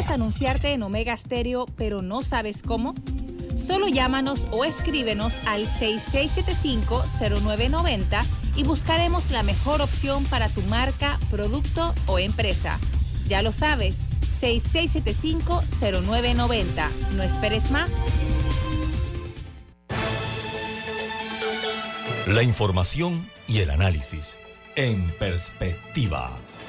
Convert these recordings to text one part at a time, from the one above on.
¿Quieres anunciarte en Omega Stereo pero no sabes cómo? Solo llámanos o escríbenos al 6675-0990 y buscaremos la mejor opción para tu marca, producto o empresa. Ya lo sabes, 6675-0990. No esperes más. La información y el análisis en perspectiva.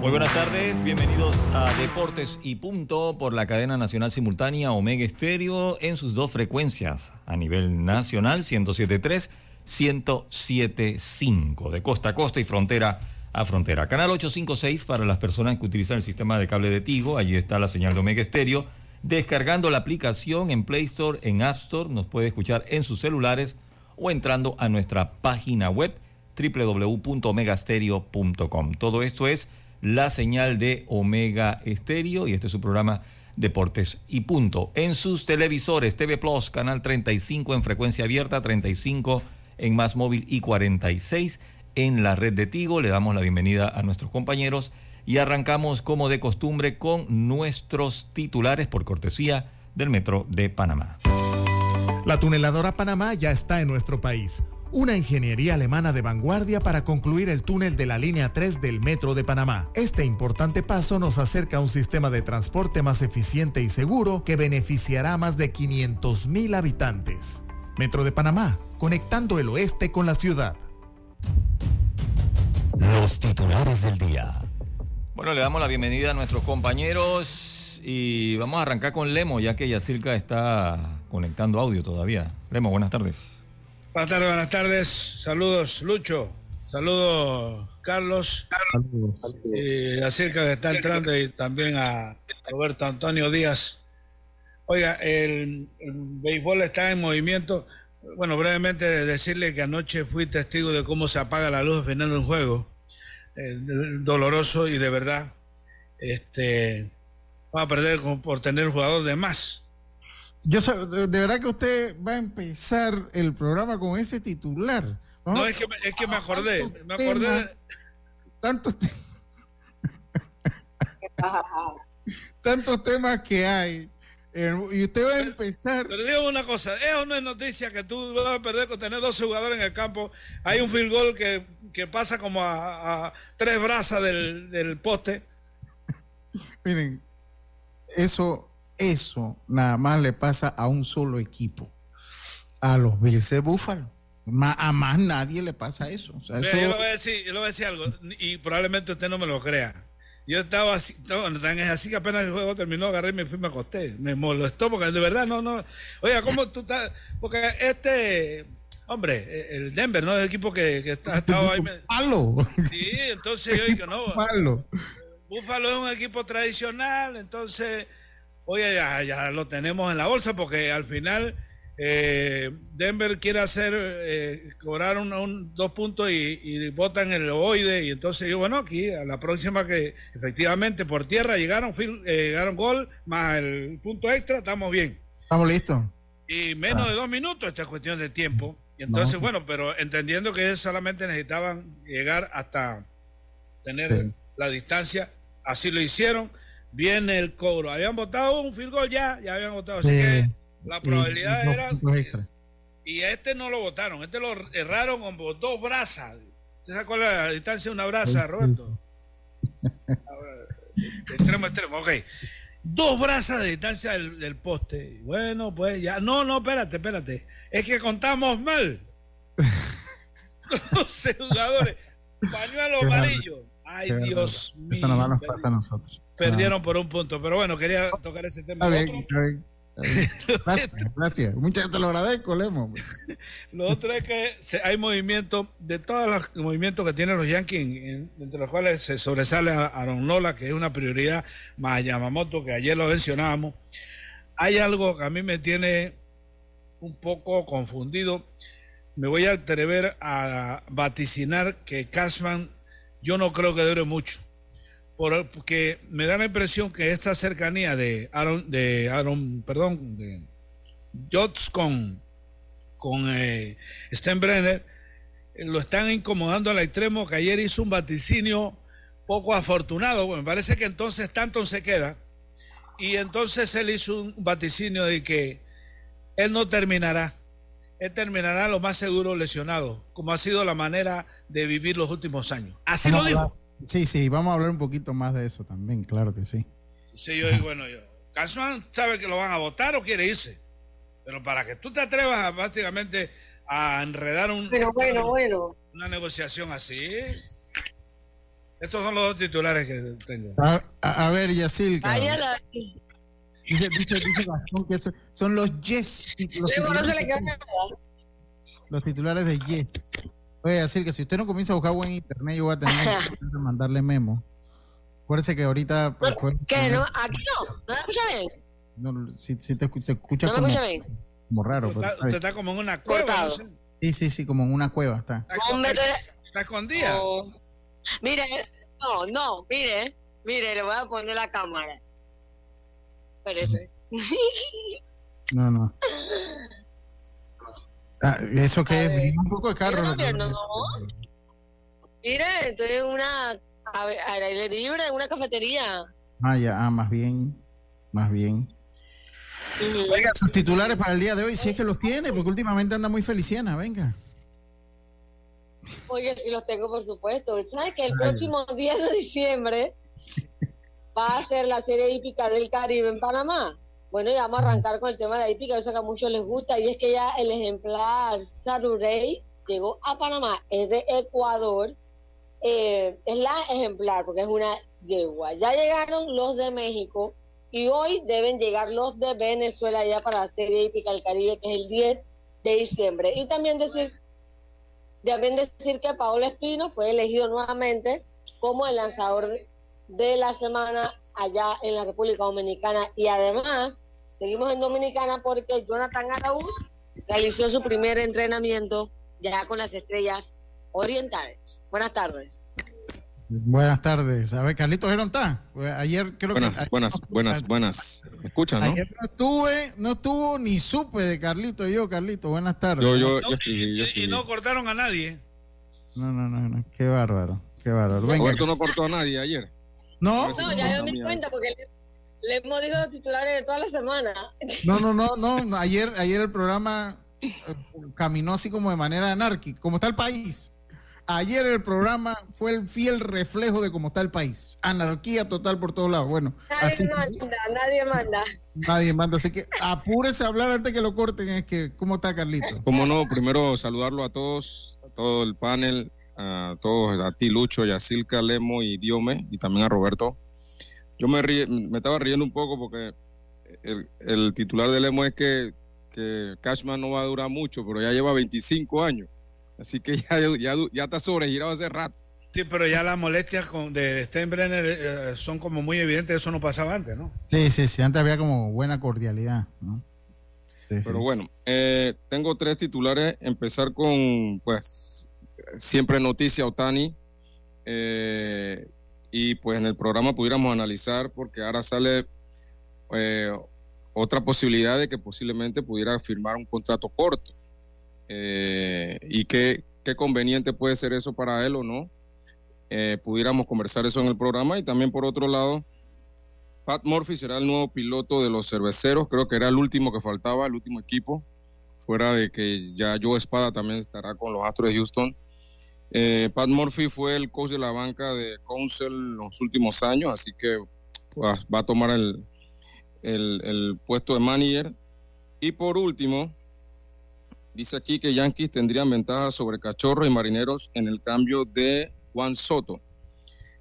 Muy buenas tardes, bienvenidos a Deportes y Punto por la cadena nacional simultánea Omega Estéreo en sus dos frecuencias a nivel nacional 107.3, 107.5 de costa a costa y frontera a frontera. Canal 856 para las personas que utilizan el sistema de cable de Tigo, allí está la señal de Omega Estéreo. Descargando la aplicación en Play Store, en App Store, nos puede escuchar en sus celulares o entrando a nuestra página web www.omegastereo.com. Todo esto es la señal de Omega Estéreo y este es su programa Deportes y Punto. En sus televisores, TV Plus, canal 35 en frecuencia abierta, 35 en más móvil y 46 en la red de Tigo. Le damos la bienvenida a nuestros compañeros y arrancamos como de costumbre con nuestros titulares por cortesía del Metro de Panamá. La tuneladora Panamá ya está en nuestro país una ingeniería alemana de vanguardia para concluir el túnel de la línea 3 del Metro de Panamá. Este importante paso nos acerca a un sistema de transporte más eficiente y seguro que beneficiará a más de 500 mil habitantes. Metro de Panamá, conectando el oeste con la ciudad. Los titulares del día. Bueno, le damos la bienvenida a nuestros compañeros y vamos a arrancar con Lemo, ya que Yacirca está conectando audio todavía. Lemo, buenas tardes. Buenas tardes, buenas tardes. Saludos, Lucho. Saludos, Carlos. Saludos. Y acerca que está entrando y también a Roberto Antonio Díaz. Oiga, el, el, béisbol está en movimiento. Bueno, brevemente decirle que anoche fui testigo de cómo se apaga la luz final de un juego. Eh, doloroso y de verdad. Este, va a perder por tener un jugador de más. Yo de verdad que usted va a empezar el programa con ese titular. no, es que, es que me acordé. Me acordé de... Tantos, te... tantos temas que hay. Eh, y usted va a empezar. Pero, digo una cosa: eso no es noticia que tú vas a perder con tener 12 jugadores en el campo. Hay un field goal que, que pasa como a, a tres brazas del, del poste. Miren, eso eso nada más le pasa a un solo equipo, a los Bills de Búfalo. A más nadie le pasa eso. O sea, eso... Yo, le voy a decir, yo le voy a decir algo, y probablemente usted no me lo crea. Yo estaba así, tan así que apenas el juego terminó, agarré y me fui, me acosté. Me molestó porque de verdad no, no. Oiga, ¿cómo tú estás? Porque este, hombre, el Denver, ¿no? El equipo que, que está, estaba ahí. Búfalo. Sí, entonces yo digo, no. Búfalo. Búfalo es un equipo tradicional, entonces oye, ya, ya, lo tenemos en la bolsa porque al final eh, Denver quiere hacer, eh, cobrar un, un, dos puntos y, y votan el oide y entonces yo, bueno, aquí a la próxima que efectivamente por tierra llegaron, eh, llegaron gol más el punto extra, estamos bien. Estamos listos. Y menos ah. de dos minutos, esta es cuestión de tiempo. Y entonces, no. bueno, pero entendiendo que ellos solamente necesitaban llegar hasta tener sí. la distancia, así lo hicieron viene el cobro. Habían votado un field goal ya, ya habían votado. Así sí. que la probabilidad y, era. Y este no lo votaron, este lo erraron con dos brazas. ¿Usted es la distancia de una brasa, Roberto? extremo, extremo, ok. Dos brazas de distancia del, del, poste. Bueno, pues ya. No, no, espérate, espérate. Es que contamos mal. 12 jugadores. Pañuelo amarillo. Ay, Dios mío. Eso no nos pasa a nosotros. Perdieron por un punto, pero bueno, quería tocar ese tema. Gracias, gracias. Muchas gracias, te lo agradezco, Lemo. lo otro es que hay movimiento, de todos los movimientos que tienen los Yankees, entre los cuales se sobresale a Aaron Nola, que es una prioridad, más a Yamamoto, que ayer lo mencionábamos. Hay algo que a mí me tiene un poco confundido. Me voy a atrever a vaticinar que Cashman, yo no creo que dure mucho porque me da la impresión que esta cercanía de Aaron, de Aaron, perdón, de Jots con, con eh, Steinbrenner, eh, lo están incomodando al extremo que ayer hizo un vaticinio poco afortunado. me parece que entonces tanto se queda. Y entonces él hizo un vaticinio de que él no terminará. Él terminará lo más seguro lesionado, como ha sido la manera de vivir los últimos años. Así lo dijo. Sí, sí, vamos a hablar un poquito más de eso también, claro que sí. Sí, yo digo, bueno, yo, sabe que lo van a votar o quiere irse. Pero para que tú te atrevas a, prácticamente a enredar un, bueno, bueno, bueno. una negociación así. Estos son los dos titulares que tengo. A, ver, Yacil. Dice, dice, dice que son los Yes. Los titulares, los titulares de Yes. Voy a decir que si usted no comienza a buscar buen internet, yo voy a tener que mandarle memo. Acuérdese que ahorita. Pues, ¿Qué? ¿No? ¿Aquí no? ¿No me escucha bien? No, si, si te escucha, se escucha ¿No me escucha bien? como raro. Usted, está, usted está como en una cueva. No sé. Sí, sí, sí, como en una cueva está. ¿Está escondida? No. Mire, no, no, mire, mire, le voy a poner la cámara. Espérese. No, no. Ah, ¿Eso que es? Un poco de carro. No, no, Mire, estoy en una al aire libre, en una cafetería. Ah, ya, ah, más bien, más bien. Venga, sus titulares para el día de hoy, si es que los tiene, porque últimamente anda muy feliciana, venga. Oye, sí los tengo, por supuesto. ¿Sabes que el próximo 10 de diciembre va a ser la serie hípica del Caribe en Panamá? Bueno, y vamos a arrancar con el tema de la hípica, eso que a muchos les gusta, y es que ya el ejemplar Sarurey llegó a Panamá, es de Ecuador, eh, es la ejemplar, porque es una yegua. Ya llegaron los de México y hoy deben llegar los de Venezuela ya para la serie hípica del Caribe, que es el 10 de diciembre. Y también decir, también decir que Paolo Espino fue elegido nuevamente como el lanzador de la semana allá en la República Dominicana y además Seguimos en Dominicana porque Jonathan Araúz realizó su primer entrenamiento ya con las estrellas orientales. Buenas tardes. Buenas tardes. A ver, Carlitos Gerón está. Ayer creo que. buenas, buenas, buenas. ¿Me escuchan, no? Ayer no estuve, no estuvo ni supe de Carlito yo, Carlito. Buenas tardes. Yo, yo, yo, escribí, yo Y no cortaron a nadie. No, no, no, no. Qué bárbaro. Qué bárbaro. Venga. Roberto no cortó a nadie ayer. No. No, ya me di cuenta porque le hemos dicho los titulares de toda la semana. No, no, no, no. Ayer, ayer el programa eh, caminó así como de manera anárquica, como está el país. Ayer el programa fue el fiel reflejo de cómo está el país. Anarquía total por todos lados. Bueno, nadie manda, nadie manda. Nadie manda. Así que apúrese a hablar antes que lo corten. Es que, ¿cómo está Carlito? Como no, primero saludarlo a todos, a todo el panel, a todos, a ti, Lucho, y a Silca, Lemo y Diome, y también a Roberto yo me, me estaba riendo un poco porque el, titular del Emo es que, Cashman no va a durar mucho, pero ya lleva 25 años. Así que ya, ya, ya está sobregirado hace rato. Sí, pero ya las molestias con, de Steinbrenner eh, son como muy evidentes, eso no pasaba antes, ¿no? Sí, sí, sí, antes había como buena cordialidad, ¿no? pero bueno, eh, tengo tres titulares. Empezar con, pues, siempre noticia Otani. Eh, y pues en el programa pudiéramos analizar, porque ahora sale eh, otra posibilidad de que posiblemente pudiera firmar un contrato corto. Eh, y qué, qué conveniente puede ser eso para él o no. Pudiéramos conversar eso en el programa. Y también por otro lado, Pat Murphy será el nuevo piloto de los cerveceros. Creo que era el último que faltaba, el último equipo. Fuera de que ya Joe Espada también estará con los Astros de Houston. Eh, Pat Murphy fue el coach de la banca de Council los últimos años, así que pues, va a tomar el, el, puesto de manager. Y por último, Dice aquí que Yankees tendrían ventaja sobre Cachorros y Marineros en el cambio de Juan Soto.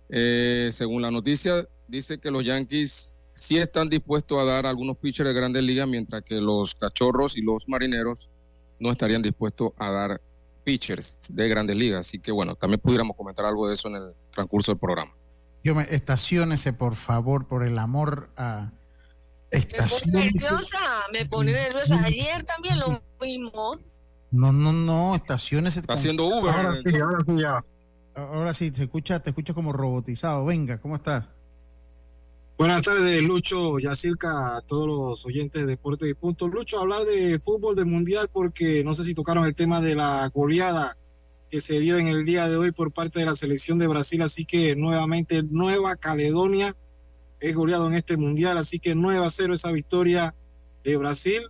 Eh, según la noticia, dice que los Yankees sí están dispuestos a dar algunos pitchers de grandes ligas, mientras que los Cachorros y los Marineros no estarían dispuestos a dar pitchers de grandes ligas. Así que bueno, también pudiéramos comentar algo de eso en el transcurso del programa. Dios me, estaciónese, por favor, por el amor a. Estaciónese. Me pone nerviosa. Ayer también lo mismo. No, no, no, estaciones. Está haciendo Uber. Ahora sí, ahora sí ya. Ahora sí, te escucha, te escucha como robotizado. Venga, ¿cómo estás? Buenas tardes, Lucho, Yacirca, a todos los oyentes de Deportes y Punto. Lucho, hablar de fútbol del Mundial porque no sé si tocaron el tema de la goleada que se dio en el día de hoy por parte de la selección de Brasil, así que nuevamente Nueva Caledonia es goleado en este Mundial, así que 9 a 0 esa victoria de Brasil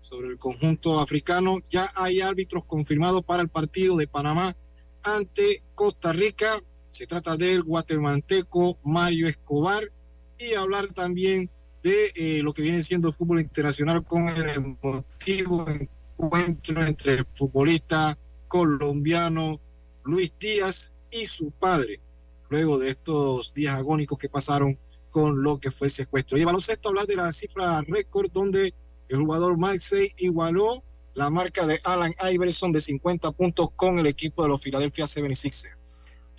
sobre el conjunto africano. Ya hay árbitros confirmados para el partido de Panamá ante Costa Rica. Se trata del guatemalteco Mario Escobar y hablar también de eh, lo que viene siendo el fútbol internacional con el emotivo encuentro entre el futbolista colombiano Luis Díaz y su padre, luego de estos días agónicos que pasaron con lo que fue el secuestro. Y el baloncesto hablar de la cifra récord donde el jugador Maxey igualó la marca de Alan Iverson de 50 puntos con el equipo de los Philadelphia 76ers.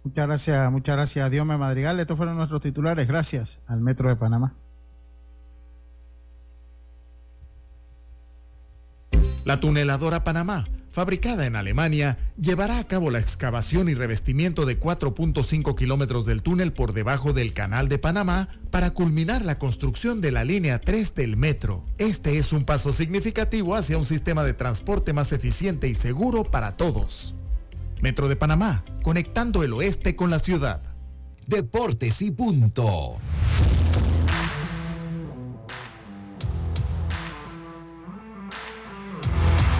Muchas gracias, muchas gracias a Diome Madrigal. Estos fueron nuestros titulares. Gracias al Metro de Panamá. La tuneladora Panamá, fabricada en Alemania, llevará a cabo la excavación y revestimiento de 4.5 kilómetros del túnel por debajo del Canal de Panamá para culminar la construcción de la línea 3 del metro. Este es un paso significativo hacia un sistema de transporte más eficiente y seguro para todos. Metro de Panamá, conectando el oeste con la ciudad. Deportes y punto.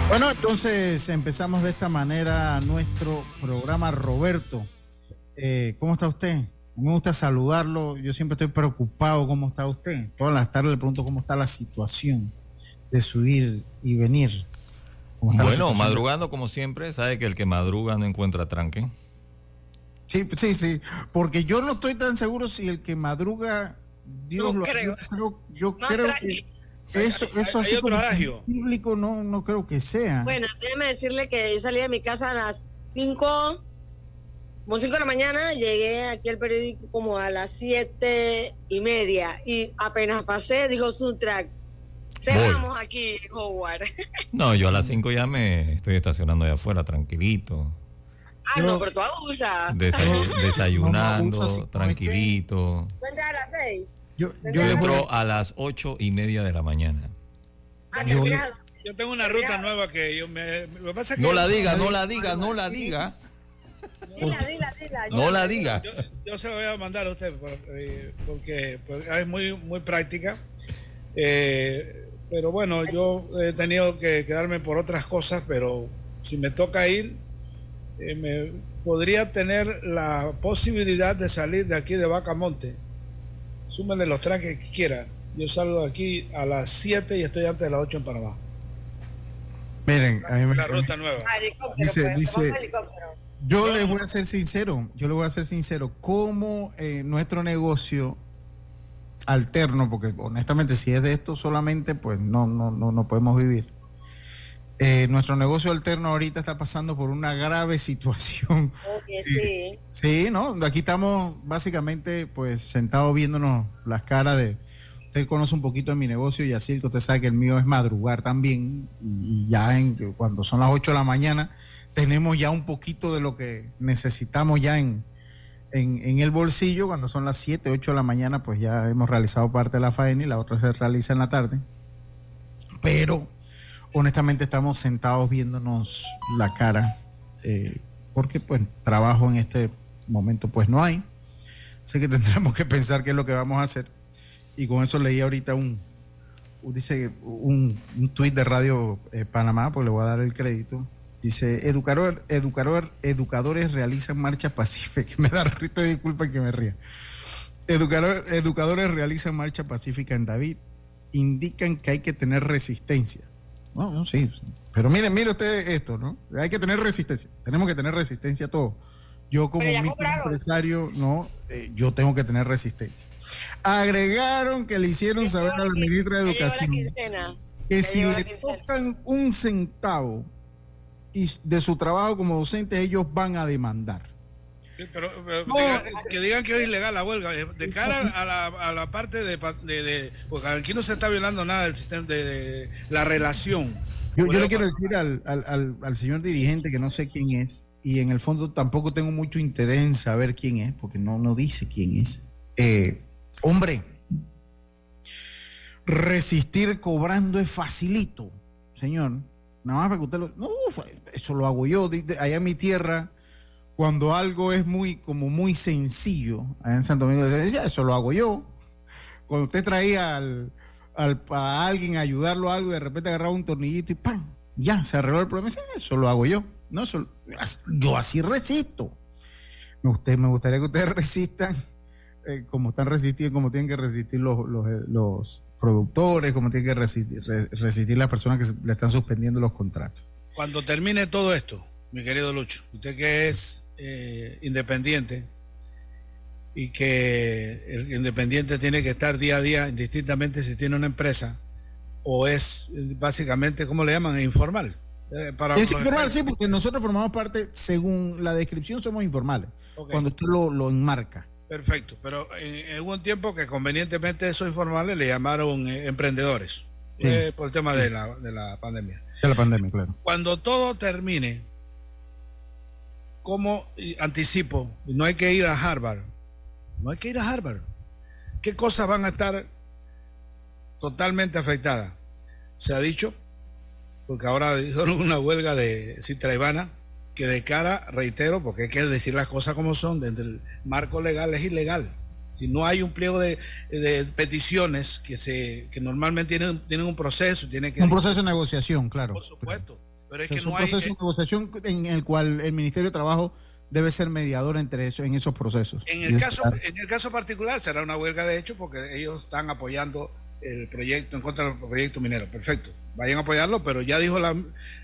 Bueno, entonces empezamos de esta manera nuestro programa. Roberto, eh, ¿cómo está usted? Me gusta saludarlo. Yo siempre estoy preocupado cómo está usted. Todas las tardes le pregunto cómo está la situación de subir y venir. Bueno, madrugando como siempre, sabe que el que madruga no encuentra tranque. Sí, sí, sí, porque yo no estoy tan seguro si el que madruga, Dios lo creo. Yo creo, que eso, eso así como bíblico no, no creo que sea. Bueno, déjeme decirle que yo salí de mi casa a las 5, como 5 de la mañana, llegué aquí al periódico como a las siete y media y apenas pasé, dijo track Cerramos aquí, Howard. No, yo a las 5 ya me estoy estacionando allá afuera, tranquilito. Ah, no, pero tú abusas. desayunando, tranquilito. ¿Cuántas a las 6? Yo, yo entro a las ocho y media de la mañana. Ah, yo, yo, tengo una ruta nueva que yo me. Lo pasa que no la diga, no la diga, no la diga. Dila, dila, dila. No la diga. Yo, se la voy a mandar a usted eh, porque pues, es muy, muy práctica. Eh, pero bueno, yo he tenido que quedarme por otras cosas, pero si me toca ir, eh, me podría tener la posibilidad de salir de aquí de Vacamonte. Súmenle los tranques que quieran. Yo salgo de aquí a las 7 y estoy antes de las 8 en Panamá. Miren, a mí me, la ruta nueva. Dice, pues, dice, yo les voy a ser sincero, yo les voy a ser sincero, como eh, nuestro negocio alterno, porque honestamente si es de esto solamente, pues no, no, no, no podemos vivir. Eh, nuestro negocio alterno ahorita está pasando por una grave situación. sí. sí, ¿no? Aquí estamos básicamente pues sentados viéndonos las caras de... Usted conoce un poquito de mi negocio y así que usted sabe que el mío es madrugar también y ya en, cuando son las 8 de la mañana tenemos ya un poquito de lo que necesitamos ya en, en, el bolsillo cuando son las 7, 8 de la mañana, pues ya hemos realizado parte de la faena y la otra se realiza en la tarde. Pero honestamente estamos sentados viéndonos la cara eh, porque pues trabajo en este momento pues no hay. Así que tendremos que pensar qué es lo que vamos a hacer. Y con eso leí ahorita un, dice un, un tuit de Radio eh, Panamá, pues le voy a dar el crédito Dice, educador, educador, educadores realizan marcha pacífica. Me da rito, disculpa que me ría. Educador, educadores realizan marcha pacífica en David. Indican que hay que tener resistencia. No, no, sí. Pero miren, mire usted esto, ¿no? Hay que tener resistencia. Tenemos que tener resistencia a todo. Yo como empresario, no, eh, yo tengo que tener resistencia. Agregaron que le hicieron saber a la ministra de Educación que si le tocan un centavo y de su trabajo como docente, ellos van a demandar. Sí, pero, que digan que es ilegal la huelga. Eh, de cara a la, a la parte de, de, Porque aquí no se está violando nada del sistema de, la relación. Yo, le quiero decir al, al, al, señor dirigente que no sé quién es, y en el fondo tampoco tengo mucho interés en saber quién es, porque no, no dice quién es. Eh, hombre, resistir cobrando es facilito, señor. Nada más para que usted lo... No, eso lo hago yo. Allá en mi tierra, cuando algo es muy, como muy sencillo, allá en Santo Domingo, eso lo hago yo. Cuando usted traía al, a alguien a ayudarlo a algo y de repente agarraba un tornillito y ¡pam! Ya, se arregló el problema. Eso lo hago yo. No, yo así resisto. Usted, me gustaría que ustedes resistan eh, como están resistiendo, como tienen que resistir los, los, los productores, como tienen que resistir, resistir las personas que le están suspendiendo los contratos. Cuando termine todo esto, mi querido Lucho, usted que es eh, independiente y que el independiente tiene que estar día a día, indistintamente si tiene una empresa o es básicamente, ¿cómo le llaman? Informal. Eh, para es informal, sí, porque nosotros formamos parte, según la descripción, somos informales. Cuando usted lo, lo enmarca. Perfecto, pero hubo un tiempo que convenientemente esos informales le llamaron eh, emprendedores por el tema de la, de la pandemia. De la pandemia, claro. Cuando todo termine, como anticipo, no hay que ir a Harvard, no hay que ir a Harvard. ¿Qué cosas van a estar totalmente afectadas? Se ha dicho, porque ahora dijeron una huelga de Citra Ivana, que de cara, reitero, porque hay que decir las cosas como son, dentro del marco legal es ilegal. Si no hay un pliego de, peticiones que se que normalmente tienen, tienen un proceso, tiene que un proceso de negociación, claro. Por supuesto, pero es que un proceso de negociación en el cual el Ministerio de Trabajo debe ser mediador entre eso, en esos procesos. En el caso en el caso particular será una huelga de hecho porque ellos están apoyando el proyecto en contra del proyecto minero. Perfecto vayan a apoyarlo, pero ya dijo la,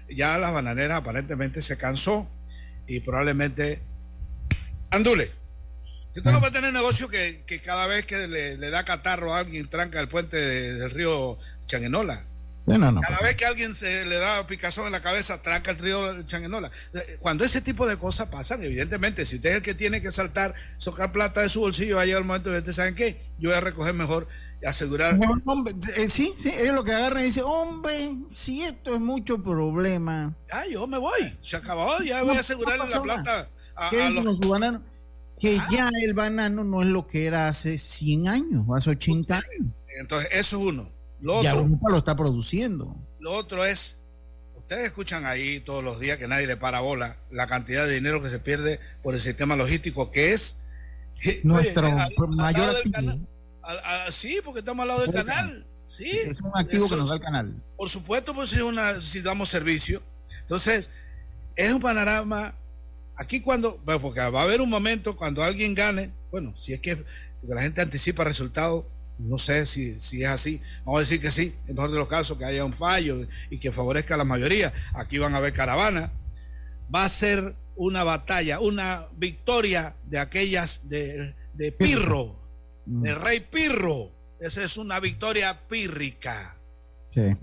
ya las bananeras aparentemente se cansó y probablemente andule. Si usted no va a tener negocio que, cada vez que le, da catarro a alguien tranca el puente del río Changuenola. Cada vez que alguien se le da picazón en la cabeza, tranca el río Changuenola. Cuando ese tipo de cosas pasan, evidentemente, si usted es el que tiene que saltar, sacar plata de su bolsillo, va a llegar el momento de, ¿ustedes saben qué? Yo voy a recoger mejor asegurar. Eh, sí, sí, ellos lo que agarran y dicen, hombre, si esto es mucho problema. Ah, yo me voy, se acabó, ya voy a asegurar la plata a, los... bananos? Que ah. ya el banano no es lo que era hace 100 años, hace 80 años. Entonces, eso es uno. Lo ya otro, lo está produciendo. Lo otro es, ustedes escuchan ahí todos los días que nadie le para bola la cantidad de dinero que se pierde por el sistema logístico, que es... Nuestro mayor sí, porque estamos al lado del canal. Sí. Es un activo que nos da el canal. Por supuesto, pues si, una, si damos servicio. Entonces, es un panorama. Aquí cuando, porque va a haber un momento cuando alguien gane, bueno, si es que la gente anticipa resultados, no sé si, si es así, vamos a decir que sí, en mejor de los casos que haya un fallo y que favorezca a la mayoría, aquí van a haber caravana, va a ser una batalla, una victoria de aquellas de, de Pirro, Mm. El rey Pirro. Esa es una victoria pírrica. Sí.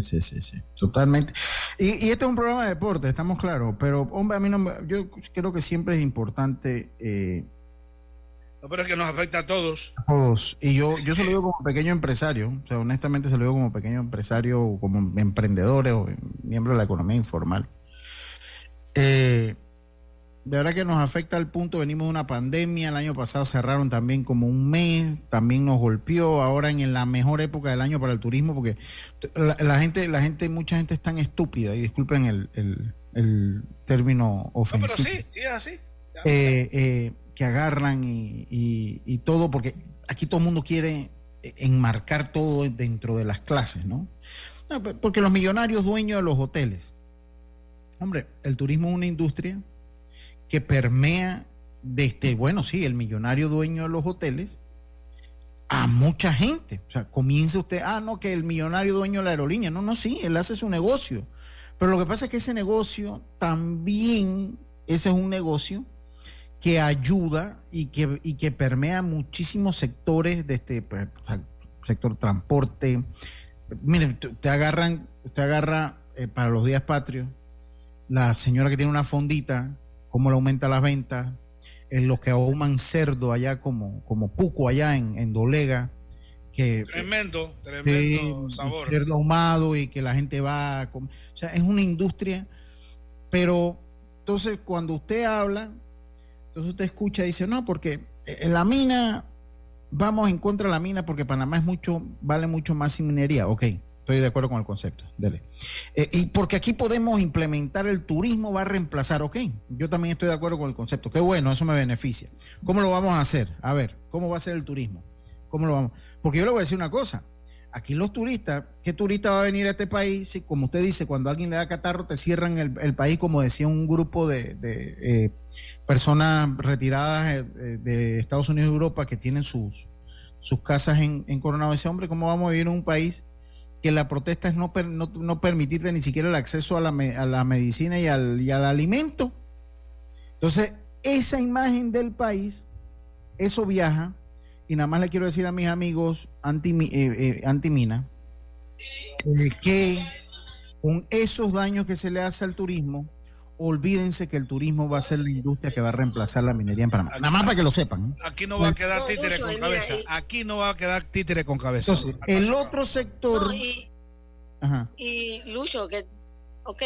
Sí, sí, sí, totalmente. Y, y, esto es un programa de deporte, estamos claros, pero hombre, a mí no, yo creo que siempre es importante. Eh, no, pero es que nos afecta a todos. A todos. Y yo, yo se lo digo como pequeño empresario, o sea, honestamente se lo digo como pequeño empresario, como emprendedores o miembro de la economía informal. Eh, de verdad que nos afecta al punto, venimos de una pandemia, el año pasado cerraron también como un mes, también nos golpeó, ahora en la mejor época del año para el turismo, porque la, gente, la gente, mucha gente es tan estúpida, y disculpen el, término ofensivo. pero sí, sí es así. Eh, eh, que agarran y, todo, porque aquí todo el mundo quiere enmarcar todo dentro de las clases, ¿no? Porque los millonarios dueños de los hoteles. Hombre, el turismo es una industria que permea desde, bueno, sí, el millonario dueño de los hoteles a mucha gente. O sea, comienza usted, ah, no, que el millonario dueño de la aerolínea. No, no, sí, él hace su negocio. Pero lo que pasa es que ese negocio también, ese es un negocio que ayuda y que, y que permea muchísimos sectores de este pues, sector transporte. Miren, te agarran, usted agarra eh, para los días patrios, la señora que tiene una fondita, cómo le aumenta las ventas, en los que ahuman cerdo allá como, como puco allá en, Dolega. Que, tremendo, tremendo sabor. Cerdo ahumado y que la gente va a comer. O sea, es una industria, pero entonces cuando usted habla, entonces usted escucha y dice, no, porque en la mina, vamos en contra de la mina porque Panamá es mucho, vale mucho más sin minería. Ok, estoy de acuerdo con el concepto. Dele. Eh, y porque aquí podemos implementar el turismo, va a reemplazar, ok. Yo también estoy de acuerdo con el concepto. Qué bueno, eso me beneficia. ¿Cómo lo vamos a hacer? A ver, ¿cómo va a ser el turismo? ¿Cómo lo vamos? Porque yo le voy a decir una cosa. Aquí los turistas, ¿qué turista va a venir a este país? Si, como usted dice, cuando alguien le da catarro, te cierran el, país, como decía un grupo de, eh, personas retiradas eh, de Estados Unidos y Europa que tienen sus, sus casas en, en Coronado. Ese hombre, ¿cómo vamos a vivir en un país que la protesta es no, no, permitirte ni siquiera el acceso a la, a la medicina y al, y al alimento? Entonces, esa imagen del país, eso viaja y nada más le quiero decir a mis amigos anti, eh, eh, mina eh, que con esos daños que se le hace al turismo, olvídense que el turismo va a ser la industria que va a reemplazar la minería en Panamá. Nada más para que lo sepan. Aquí no va a quedar títere con cabeza. Aquí no va a quedar títere con cabeza. el otro sector... y, y Lucho, que, ok,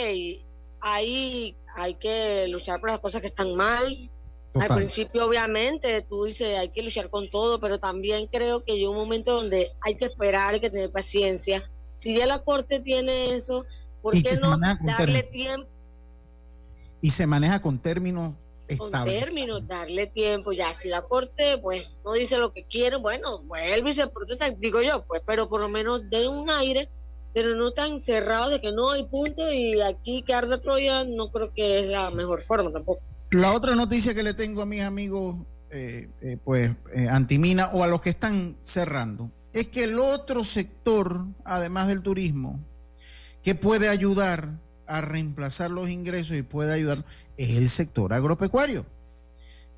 ahí hay que luchar por las cosas que están mal, al principio, obviamente, tú dices hay que luchar con todo, pero también creo que hay un momento donde hay que esperar, hay que tener paciencia. Si ya la corte tiene eso, ¿por qué no darle tiempo? Y se maneja con términos con términos, darle tiempo. Ya, si la corte, pues, no dice lo que quiere, bueno, vuelve y se protesta, digo yo, pues, pero por lo menos den un aire, pero no tan cerrado de que no hay punto y aquí que arde Troya, no creo que es la mejor forma tampoco. La otra noticia que le tengo a mis amigos, eh, eh, pues, eh, antimina o a los que están cerrando, es que el otro sector, además del turismo, que puede ayudar a reemplazar los ingresos y puede ayudar, es el sector agropecuario,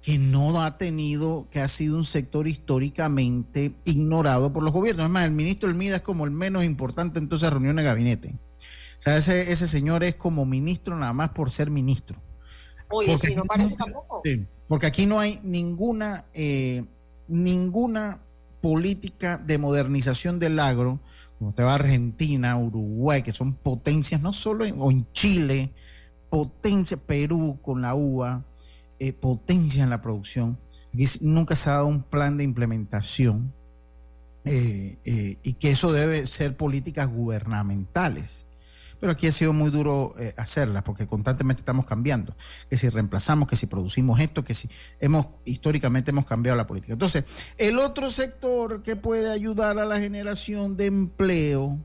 que no ha tenido, que ha sido un sector históricamente ignorado por los gobiernos. Es más, el ministro Elmida es como el menos importante en todas esas reuniones de gabinete. O sea, ese, ese señor es como ministro nada más por ser ministro porque, no parece tampoco. porque aquí no hay ninguna, eh, ninguna política de modernización del agro, te va a Argentina, Uruguay, que son potencias, no solo en, Chile, potencia, Perú con la uva, eh, potencia en la producción. Aquí nunca se ha dado un plan de implementación eh, y que eso debe ser políticas gubernamentales pero aquí ha sido muy duro eh, hacerlas porque constantemente estamos cambiando, que si reemplazamos, que si producimos esto, que si hemos históricamente hemos cambiado la política. Entonces, el otro sector que puede ayudar a la generación de empleo,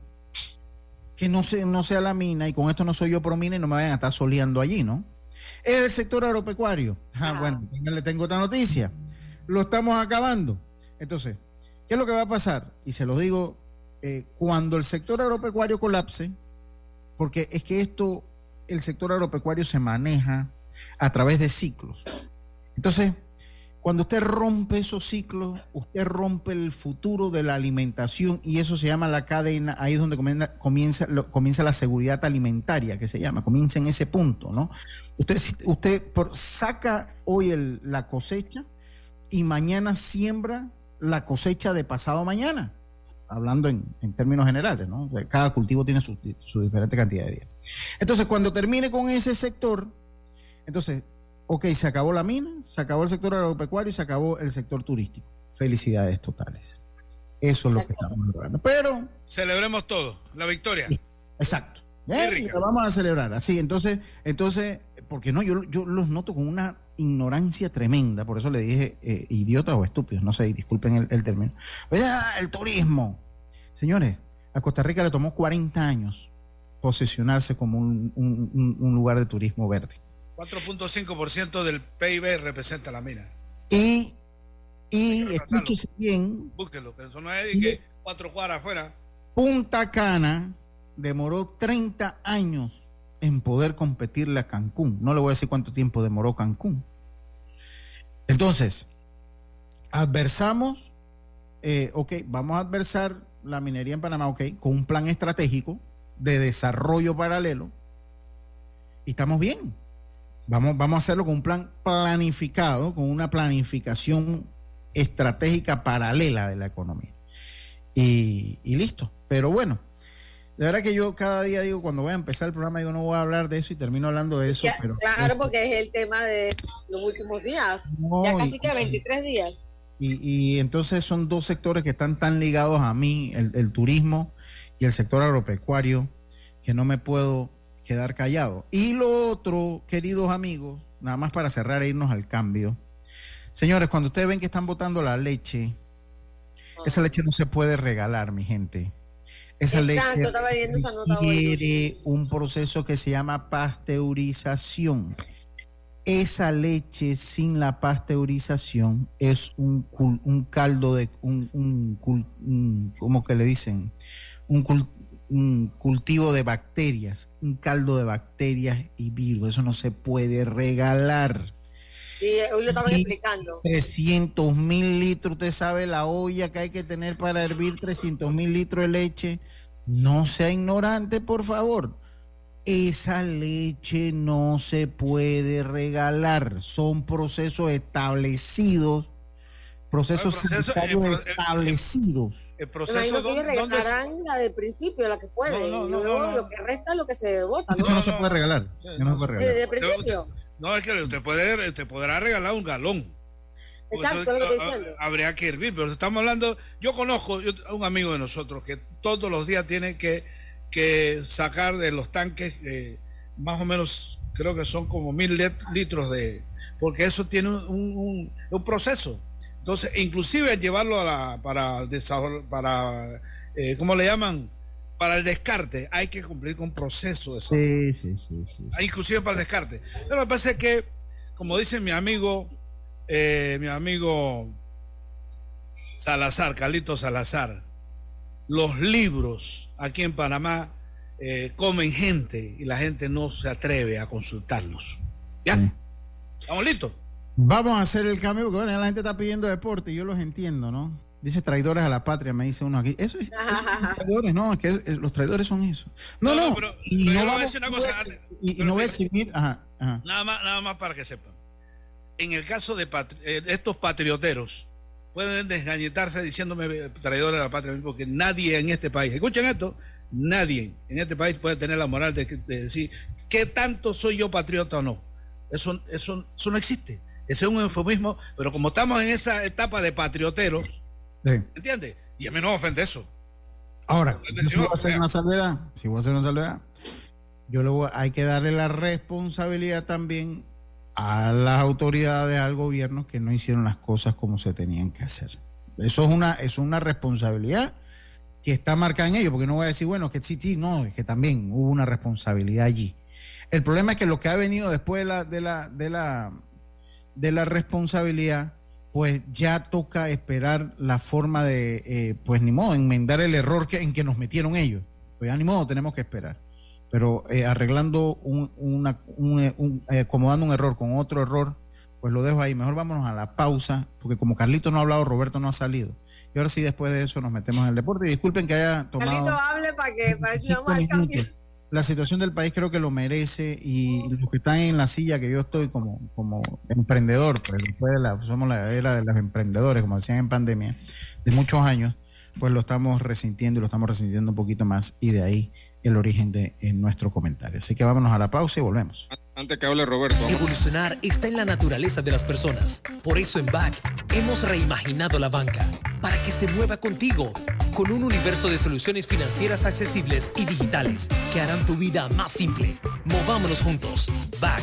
que no, no sea la mina, y con esto no soy yo pro mina y no me vayan a estar soleando allí, ¿no? Es el sector agropecuario. Ah, bueno, le tengo otra noticia. Lo estamos acabando. Entonces, ¿qué es lo que va a pasar? Y se lo digo, eh, cuando el sector agropecuario colapse, porque es que esto, el sector agropecuario se maneja a través de ciclos. Entonces, cuando usted rompe esos ciclos, usted rompe el futuro de la alimentación y eso se llama la cadena, ahí es donde comienza, comienza, la seguridad alimentaria, que se llama, comienza en ese punto, ¿no? Usted, usted saca hoy la cosecha y mañana siembra la cosecha de pasado mañana hablando en, términos generales, ¿no? Cada cultivo tiene su, diferente cantidad de días. Entonces, cuando termine con ese sector, entonces, ok, se acabó la mina, se acabó el sector agropecuario y se acabó el sector turístico. Felicidades totales. Eso es lo que estamos logrando. Pero. Celebremos todo, la victoria. exacto. ¿Eh? Lo vamos a celebrar. Así, entonces, entonces, porque no, yo, yo los noto con una ignorancia tremenda, por eso le dije eh, idiota o estúpido, no sé, disculpen el, término. el turismo. Señores, a Costa Rica le tomó 40 años posicionarse como un, un lugar de turismo verde. 4.5% del PIB representa la mina. Y Y escúchese bien. Búsquelo, que eso no es que cuatro cuadras afuera. Punta Cana demoró 30 años en poder competirle a Cancún. No le voy a decir cuánto tiempo demoró Cancún. Entonces, adversamos, eh, ok, vamos a adversar la minería en Panamá, ok, con un plan estratégico de desarrollo paralelo. Y estamos bien. Vamos, vamos a hacerlo con un plan planificado, con una planificación estratégica paralela de la economía. Y, y listo. Pero bueno, de verdad que yo cada día digo, cuando voy a empezar el programa, digo, no voy a hablar de eso y termino hablando de eso. pero, claro, porque es el tema de los últimos días. ya casi que 23 días. Y, y, entonces son dos sectores que están tan ligados a mí, el, el, turismo y el sector agropecuario, que no me puedo quedar callado. Y lo otro, queridos amigos, nada más para cerrar e irnos al cambio. Señores, cuando ustedes ven que están botando la leche, esa leche no se puede regalar, mi gente. Esa Exacto, requiere un proceso que se llama pasteurización. Esa leche sin la pasteurización es un, un caldo de un, un, un ¿cómo que le dicen? Un, un cultivo de bacterias, un caldo de bacterias y virus. Eso no se puede regalar. Sí, hoy lo estaban explicando. 300 mil litros, usted sabe la olla que hay que tener para hervir 300 mil litros de leche. No sea ignorante, por favor. Esa leche no se puede regalar. Son procesos establecidos, procesos el proceso, sanitarios el, el, establecidos. El proceso que regalarán la del principio, la que pueden, No, no, y no, luego no, no. lo que resta es lo que se vota. Eso no se puede regalar. No se puede regalar. Desde el principio. No, es que usted, puede, usted podrá regalar un galón. Exacto, lo que estoy diciendo. Habría que hervir, pero estamos hablando. Yo conozco yo, a un amigo de nosotros que todos los días tiene que, que sacar de los tanques eh, más o menos, creo que son como mil litros de. Porque eso tiene un, un, un proceso. Entonces, inclusive llevarlo a la, para, para eh, ¿cómo le llaman? Para el descarte hay que cumplir con un proceso de sí, sí, sí, sí, sí. Inclusive para el descarte. Pero lo que pasa es que, como dice mi amigo, eh, mi amigo Salazar, Carlito Salazar, los libros aquí en Panamá eh, comen gente y la gente no se atreve a consultarlos. ¿Ya? Sí. ¿Estamos listos? Vamos a hacer el cambio porque bueno, la gente está pidiendo deporte y yo los entiendo, ¿no? Dice traidores a la patria, me dice uno aquí. Eso es, eso es traidores, no, es que es, los traidores son eso. No, no, no pero, y pero no voy a vamos, decir una cosa. y, y no voy a eximir, ajá, ajá. Nada más, nada más para que sepan. En el caso de, patri eh, estos patrioteros, pueden desgañetarse diciéndome traidores a la patria, porque nadie en este país, escuchen esto, nadie en este país puede tener la moral de, de decir qué tanto soy yo patriota o no. Eso, eso, eso no existe. Ese es un eufemismo, pero como estamos en esa etapa de patrioteros, sí. ¿entiendes? Y a mí no me ofende eso. Ahora, yo si voy a hacer una salvedad, si voy a hacer una salvedad, yo voy, hay que darle la responsabilidad también a las autoridades, al gobierno, que no hicieron las cosas como se tenían que hacer. Eso es una, es una responsabilidad que está marcada en ellos, porque no voy a decir, bueno, que sí, sí, no, es que también hubo una responsabilidad allí. El problema es que lo que ha venido después de la, de la, de la, de la responsabilidad, pues ya toca esperar la forma de, eh, pues ni modo, enmendar el error que, en que nos metieron ellos. Pues ya ni modo, tenemos que esperar. Pero eh, arreglando un, una, un, un eh, acomodando un error con otro error, pues lo dejo ahí. Mejor vámonos a la pausa, porque como Carlito no ha hablado, Roberto no ha salido. Y ahora sí, después de eso nos metemos en el deporte. Y disculpen que haya tomado... Carlito hable para que, para la situación del país creo que lo merece y los que están en la silla que yo estoy como, como emprendedor, pues después de la, somos la era de los emprendedores, como decían en pandemia, de muchos años, pues lo estamos resintiendo y lo estamos resintiendo un poquito más y de ahí el origen de en nuestro comentario. Así que vámonos a la pausa y volvemos. Antes que hable Roberto. Evolucionar está en la naturaleza de las personas. Por eso en BAC hemos reimaginado la banca para que se mueva contigo con un universo de soluciones financieras accesibles y digitales que harán tu vida más simple. Movámonos juntos. BAC.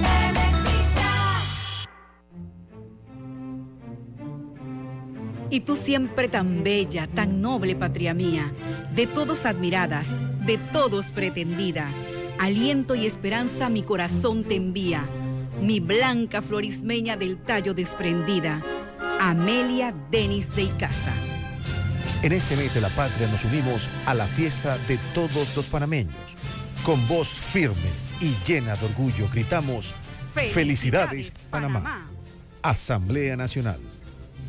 Y tú siempre tan bella, tan noble, patria mía, de todos admiradas, de todos pretendida. Aliento y esperanza mi corazón te envía, mi blanca florismeña del tallo desprendida. Amelia Denis de Icaza. En este mes de la patria nos unimos a la fiesta de todos los panameños. Con voz firme y llena de orgullo gritamos, Felicidades, Panamá. Asamblea Nacional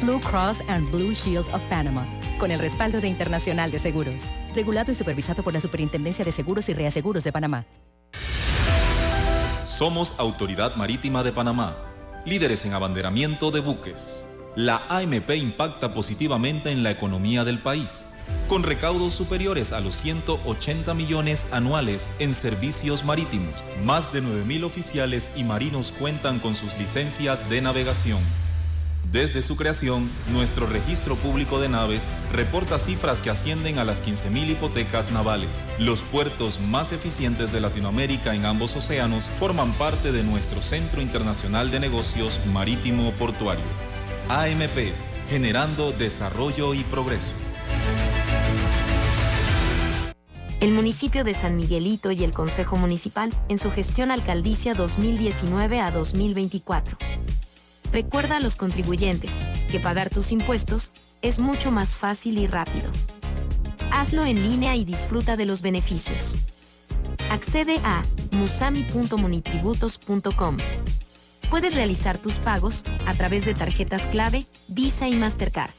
Blue Cross and Blue Shield of Panama, con el respaldo de Internacional de Seguros, regulado y supervisado por la Superintendencia de Seguros y Reaseguros de Panamá. Somos Autoridad Marítima de Panamá, líderes en abanderamiento de buques. La AMP impacta positivamente en la economía del país, con recaudos superiores a los 180 millones anuales en servicios marítimos. Más de 9.000 oficiales y marinos cuentan con sus licencias de navegación desde su creación, nuestro registro público de naves reporta cifras que ascienden a las 15.000 hipotecas navales. Los puertos más eficientes de Latinoamérica en ambos océanos forman parte de nuestro Centro Internacional de Negocios Marítimo Portuario. AMP, generando desarrollo y progreso. El municipio de San Miguelito y el Consejo Municipal en su gestión alcaldicia 2019 a 2024 Recuerda a los contribuyentes que pagar tus impuestos es mucho más fácil y rápido. Hazlo en línea y disfruta de los beneficios. Accede a musami.monitributos.com. Puedes realizar tus pagos a través de tarjetas clave, Visa y Mastercard.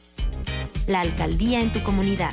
La alcaldía en tu comunidad.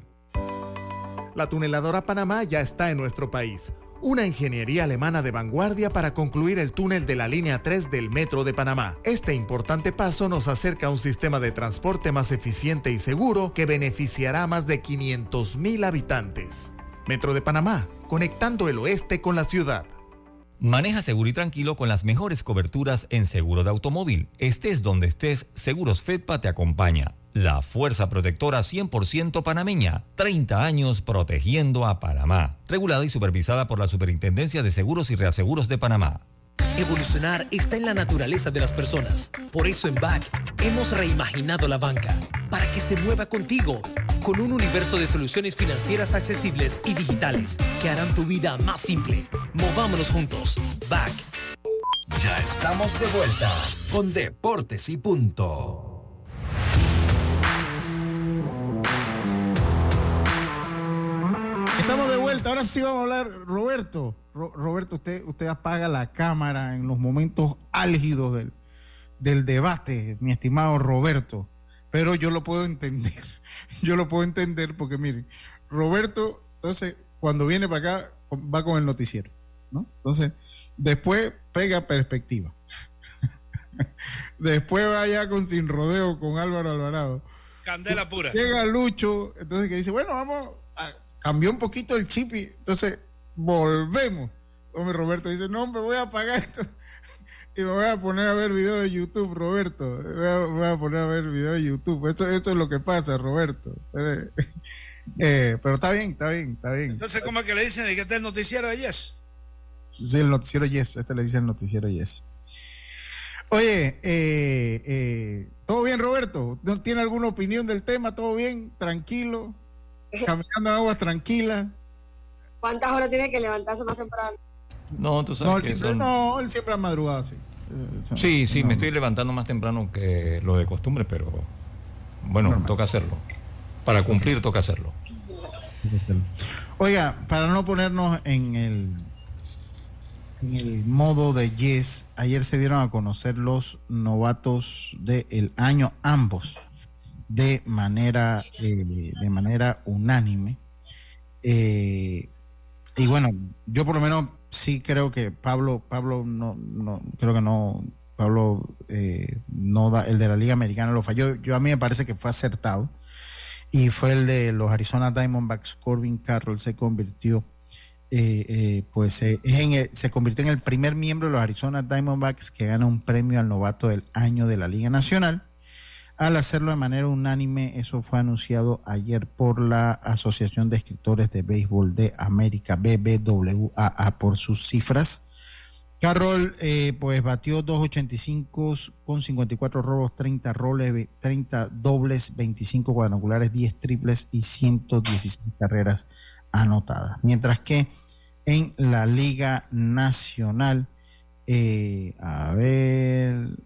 La tuneladora Panamá ya está en nuestro país. Una ingeniería alemana de vanguardia para concluir el túnel de la línea 3 del Metro de Panamá. Este importante paso nos acerca a un sistema de transporte más eficiente y seguro que beneficiará a más de 500.000 habitantes. Metro de Panamá, conectando el oeste con la ciudad. Maneja seguro y tranquilo con las mejores coberturas en seguro de automóvil. Estés donde estés, Seguros Fedpa te acompaña. La fuerza protectora 100% panameña. 30 años protegiendo a Panamá. Regulada y supervisada por la Superintendencia de Seguros y Reaseguros de Panamá. Evolucionar está en la naturaleza de las personas. Por eso en BAC hemos reimaginado la banca para que se mueva contigo con un universo de soluciones financieras accesibles y digitales que harán tu vida más simple. Movámonos juntos. BAC. Ya estamos de vuelta con Deportes y Punto. Vuelta. Ahora sí vamos a hablar, Roberto. Roberto, usted, usted apaga la cámara en los momentos álgidos del, del debate, mi estimado Roberto. Pero yo lo puedo entender. Yo lo puedo entender porque, miren, Roberto, entonces, cuando viene para acá, va con el noticiero. ¿no? Entonces, después pega perspectiva. después vaya con Sin Rodeo con Álvaro Alvarado. Candela pura. Llega Lucho, entonces que dice, bueno, vamos, cambió un poquito el chip y entonces volvemos. Hombre, Roberto dice, no, me voy a apagar esto y me voy a poner a ver video de YouTube, Roberto. Voy a, poner a ver video de YouTube. Esto, esto es lo que pasa, Roberto. Eh, pero está bien, está bien, está bien. Entonces, ¿cómo es que le dicen que está el noticiero de Yes? Sí, el noticiero Yes. Este le dice el noticiero Yes. Oye, eh, eh, ¿todo bien, Roberto? ¿Tiene alguna opinión del tema? ¿Todo bien? ¿Tranquilo? ¿Caminando en aguas tranquilas? ¿Cuántas horas tiene que levantarse más temprano? No, tú sabes no, que siempre, son... no, él siempre ha madrugado, sí. Sí, sí, me estoy levantando más temprano que lo de costumbre, pero bueno, toca hacerlo. Para cumplir toca hacerlo. Oiga, para no ponernos en el en el modo de Yes, ayer se dieron a conocer los novatos del año, ambos, de manera, eh, de manera unánime. Eh, y bueno, yo por lo menos sí creo que Pablo, Pablo no, no creo que no, Pablo eh, no da, el de la Liga Americana lo falló. Yo a mí me parece que fue acertado. Y fue el de los Arizona Diamondbacks, Corbin Carroll se convirtió eh, eh, pues eh, se convirtió en el primer miembro de los Arizona Diamondbacks que gana un premio al novato del año de la Liga Nacional. Al hacerlo de manera unánime, eso fue anunciado ayer por la Asociación de Escritores de Béisbol de América, BBWAA, por sus cifras. Carroll pues batió 2.85 con 54 robos, 30 roles, 30 dobles, 25 cuadrangulares, 10 triples y 116 carreras anotadas. Mientras que en la Liga Nacional, eh, a ver,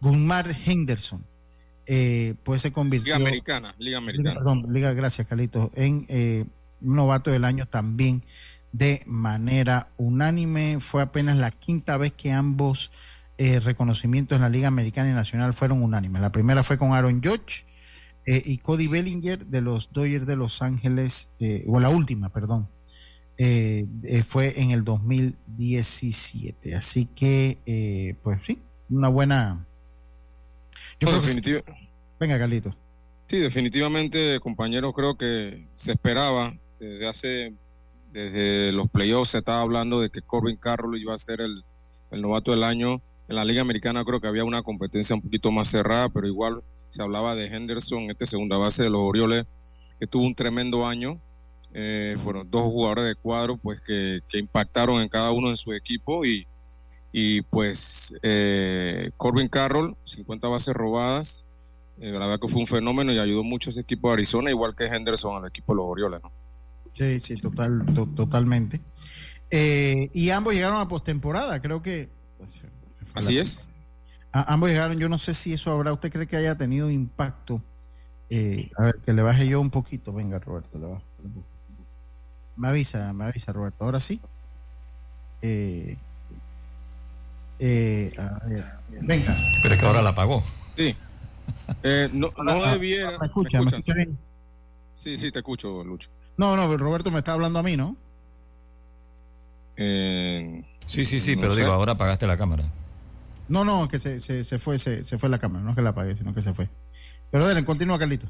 Gunmar Henderson, eh, pues se convirtió. Liga Americana, Liga Americana. Perdón, Liga, gracias, Carlitos. En eh, novato del año también de manera unánime. Fue apenas la quinta vez que ambos reconocimientos en la Liga Americana y Nacional fueron unánimes. La primera fue con Aaron Judge eh, y Cody Bellinger de los Dodgers de Los Ángeles, eh, o la última, perdón, eh, fue en el 2017. Así que, pues sí, una buena. Yo creo Venga, Carlito. Sí, definitivamente, compañeros, creo que se esperaba desde hace, desde los playoffs se estaba hablando de que Corbin Carroll iba a ser el, el novato del año. En la Liga Americana creo que había una competencia un poquito más cerrada, pero igual se hablaba de Henderson, este segunda base de los Orioles, que tuvo un tremendo año. Eh, fueron dos jugadores de cuadro pues que, impactaron en cada uno de su equipo y, y pues eh, Corbin Carroll, 50 bases robadas, eh, la verdad que fue un fenómeno y ayudó mucho a ese equipo de Arizona, igual que Henderson al equipo de los Orioles. ¿no? Sí, sí, total, totalmente. y ambos llegaron a postemporada, creo que... Pues, Así es ambos llegaron, yo no sé si eso habrá, ¿usted cree que haya tenido impacto? Eh, a ver, que le baje yo un poquito, venga Roberto, le bajo. Me avisa, me avisa Roberto, ahora sí. Eh, eh, venga. Pero es que ahora la apagó. Sí. no, no ah, debiera. ¿Me escucha? ¿Me, escucha bien? Sí, sí, te escucho, Lucho. No, no, Roberto me está hablando a mí, ¿no? sí, sí, sí, pero digo, ahora apagaste la cámara. No, no, que se, se, fue, se, fue la cámara, no es que la apague, sino que se fue. Pero dale, continúa, Carlito.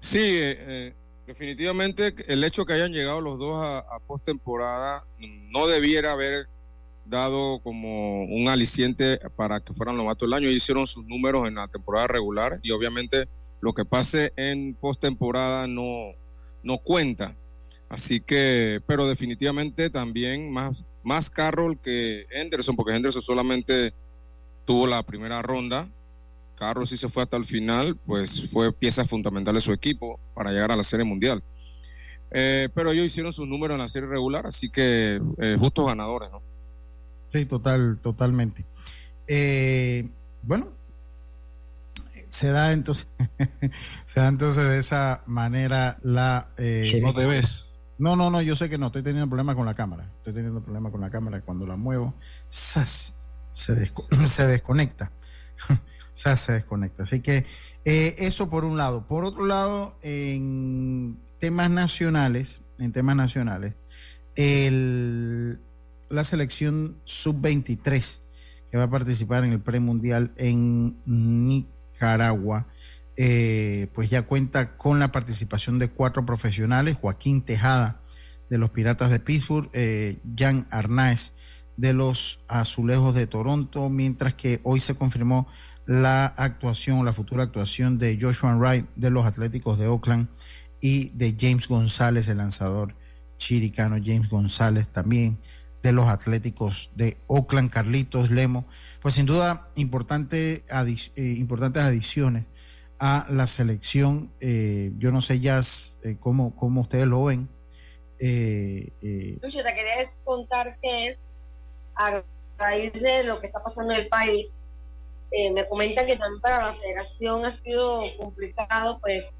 Sí, eh, eh, definitivamente el hecho que hayan llegado los dos a, a postemporada no debiera haber dado como un aliciente para que fueran novatos del año. hicieron sus números en la temporada regular y obviamente lo que pase en postemporada no, no cuenta. Así que, pero definitivamente también más, más Carroll que Henderson, porque Henderson solamente tuvo la primera ronda. Carlos sí se fue hasta el final, pues fue pieza fundamental de su equipo para llegar a la Serie Mundial. Eh, pero ellos hicieron sus números en la serie regular, así que eh, justos ganadores, ¿no? Sí, total, totalmente. Eh, bueno, se da entonces, se da entonces de esa manera la. no te ves. No, no, no, yo sé que no, estoy teniendo problemas con la cámara. Estoy teniendo problemas con la cámara cuando la muevo. Se, se desconecta. se desconecta. Así que eh, eso por un lado. Por otro lado, en temas nacionales, en temas nacionales, el, la selección sub-23 que va a participar en el premundial en Nicaragua, eh, pues ya cuenta con la participación de cuatro profesionales, Joaquín Tejada de los Piratas de Pittsburgh, eh, Jan Arnaez de los Azulejos de Toronto, mientras que hoy se confirmó la actuación, la futura actuación de Joshua Wright de los Atléticos de Oakland y de James González, el lanzador chiricano James González también de los Atléticos de Oakland, Carlitos Lemo. Pues sin duda importante eh, importantes adiciones a la selección. Eh, yo no sé ya eh, cómo, cómo ustedes lo ven. Eh, Lucho, te quería contar que a raíz de lo que está pasando en el país, me comenta que también para la federación ha sido complicado pues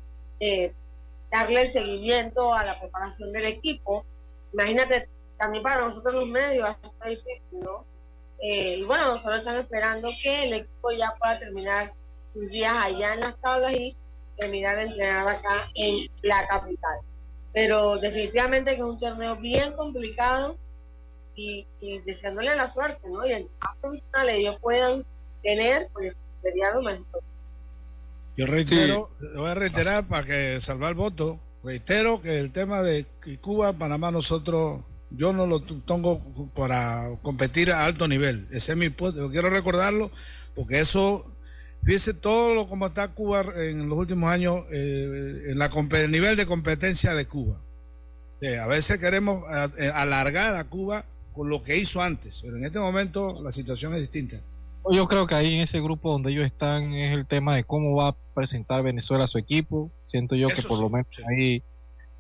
darle el seguimiento a la preparación del equipo. Imagínate, también para nosotros los medios está difícil, ¿no? Eh, y bueno, solo están esperando que el equipo ya pueda terminar sus días allá en las tablas y terminar de entrenar acá en la capital. Pero definitivamente que es un torneo bien complicado y, deseándole la suerte, ¿no? Y en más profesionales ellos puedan tener, pues sería lo mejor. Yo reitero, voy a reiterar para que salvar el voto, reitero que el tema de Cuba, Panamá, nosotros, yo no lo tengo para competir a alto nivel. Ese es mi puesto, quiero recordarlo, porque eso, fíjese todo lo como está Cuba en los últimos años, eh, en la el nivel de competencia de Cuba. a veces queremos eh, alargar a Cuba con lo que hizo antes, pero en este momento la situación es distinta. Yo creo que ahí en ese grupo donde ellos están es el tema de cómo va a presentar Venezuela a su equipo. Siento yo que por lo menos ahí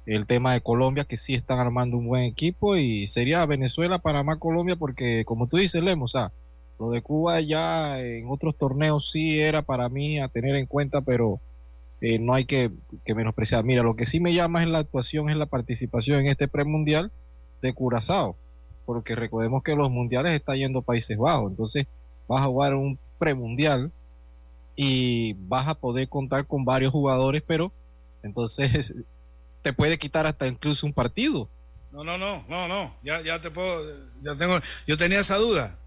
el tema de Colombia, que sí están armando un buen equipo y sería Venezuela, Panamá, Colombia, porque como tú dices, Lemos, lo de Cuba ya en otros torneos sí era para mí a tener en cuenta, pero eh, no hay que, menospreciar. Mira, lo que sí me llama en la actuación es la participación en este premundial de Curazao, porque recordemos que los mundiales está yendo Países Bajos, entonces vas a jugar un premundial y vas a poder contar con varios jugadores, pero entonces te puede quitar hasta incluso un partido. No, no, no, no, no, ya, ya te puedo, ya tengo, yo tenía esa duda.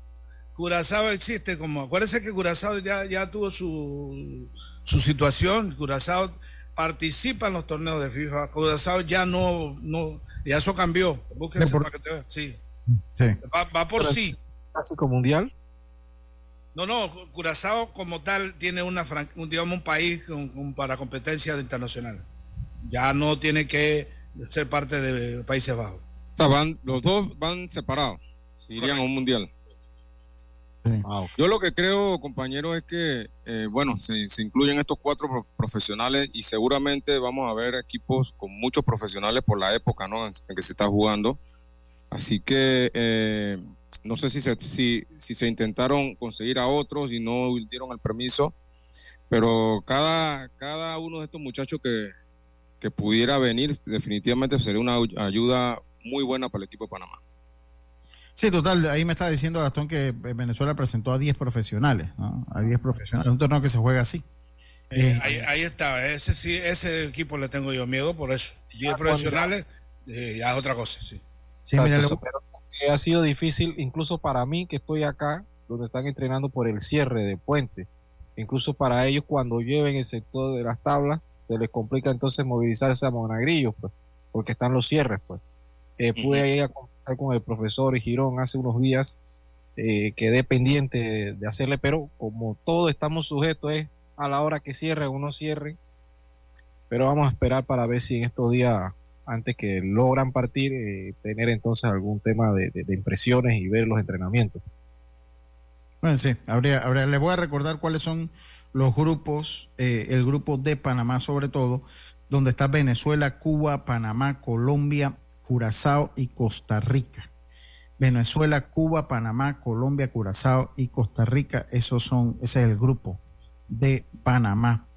Curazao existe como, acuérdense que Curazao ya, ya tuvo su, su situación, Curazao participa en los torneos de FIFA, Curazao ya no, no, ya eso cambió, búsquense para que te vean, sí. sí. Va, va por sí. Clásico mundial. No, no, Curazao como tal tiene una digamos un país para competencia internacional. Ya no tiene que ser parte de Países Bajos. O sea, van, los dos van separados, si irían a un mundial. Yo lo que creo, compañero, es que, eh, bueno, se, incluyen estos cuatro profesionales y seguramente vamos a ver equipos con muchos profesionales por la época ¿no? en que se está jugando. Así que eh, no sé si se, si, si se intentaron conseguir a otros y no dieron el permiso, pero cada, cada uno de estos muchachos que, que pudiera venir definitivamente sería una ayuda muy buena para el equipo de Panamá. Sí, total. Ahí me está diciendo Gastón que Venezuela presentó a 10 profesionales, ¿no? A 10 profesionales. Un torneo que se juega así. Eh, eh, ahí, está. Ese sí, ese equipo le tengo yo miedo por eso. 10 ah, profesionales, eh, ya es otra cosa, sí. Sí, mira, ha sido difícil, incluso para mí que estoy acá, donde están entrenando por el cierre de puente. Incluso para ellos cuando lleven el sector de las tablas, se les complica entonces movilizarse a Monagrillo, pues, porque están los cierres, pues. Eh, pude ir a conversar con el profesor Girón hace unos días, eh, quedé pendiente de, hacerle, pero como todo estamos sujetos es a la hora que cierre o no cierre, pero vamos a esperar para ver si en estos días antes que logran partir, eh, tener entonces algún tema de, impresiones y ver los entrenamientos. Bueno, sí, habría, habría, les voy a recordar cuáles son los grupos, eh, el grupo de Panamá sobre todo, donde está Venezuela, Cuba, Panamá, Colombia, Curazao y Costa Rica. Venezuela, Cuba, Panamá, Colombia, Curazao y Costa Rica, esos son, ese es el grupo de Panamá.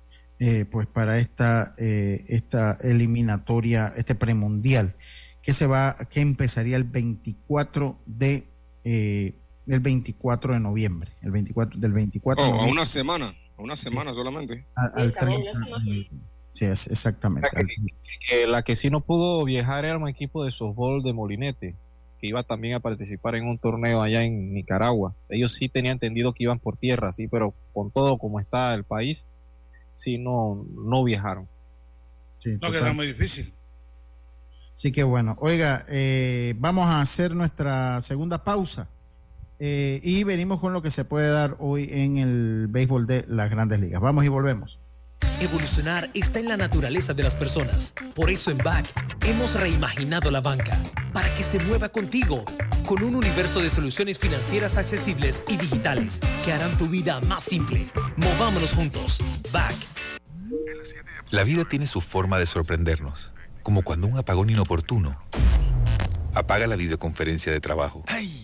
Eh, pues para esta, eh, esta eliminatoria, este premundial que se va, que empezaría el 24 de eh, el 24 de noviembre, el 24 del 24 oh, de noviembre. a una semana, a una semana solamente. sí, exactamente. que, la que sí no pudo viajar era un equipo de softball de Molinete, que iba también a participar en un torneo allá en Nicaragua. Ellos sí tenían entendido que iban por tierra, sí, pero con todo como está el país, sí no, no viajaron. no queda muy difícil. Sí que bueno. Oiga, eh, vamos a hacer nuestra segunda pausa eh, y venimos con lo que se puede dar hoy en el béisbol de las grandes ligas. Vamos y volvemos. Evolucionar está en la naturaleza de las personas. Por eso en BAC hemos reimaginado la banca para que se mueva contigo con un universo de soluciones financieras accesibles y digitales que harán tu vida más simple. Movámonos juntos. BAC. La vida tiene su forma de sorprendernos como cuando un apagón inoportuno apaga la videoconferencia de trabajo. ¡Ay!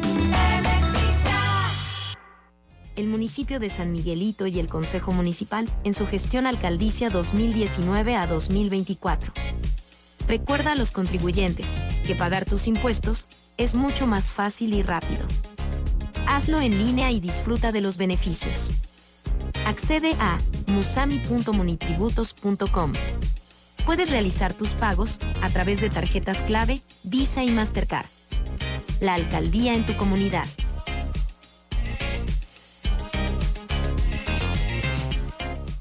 el municipio de San Miguelito y el Consejo Municipal en su gestión alcaldicia 2019 a 2024. Recuerda a los contribuyentes que pagar tus impuestos es mucho más fácil y rápido. Hazlo en línea y disfruta de los beneficios. Accede a musami.munitributos.com. Puedes realizar tus pagos a través de tarjetas clave, Visa y Mastercard. La alcaldía en tu comunidad.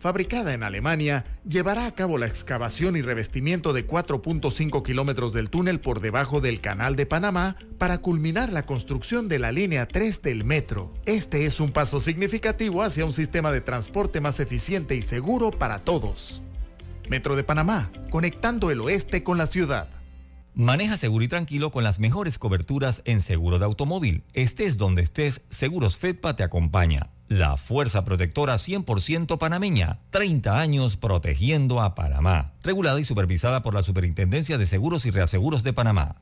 fabricada en Alemania, llevará a cabo la excavación y revestimiento de 4.5 kilómetros del túnel por debajo del Canal de Panamá para culminar la construcción de la línea 3 del metro. Este es un paso significativo hacia un sistema de transporte más eficiente y seguro para todos. Metro de Panamá, conectando el oeste con la ciudad. Maneja seguro y tranquilo con las mejores coberturas en seguro de automóvil. Estés donde estés, Seguros Fedpa te acompaña. La fuerza protectora 100% panameña. 30 años protegiendo a Panamá. Regulada y supervisada por la Superintendencia de Seguros y Reaseguros de Panamá.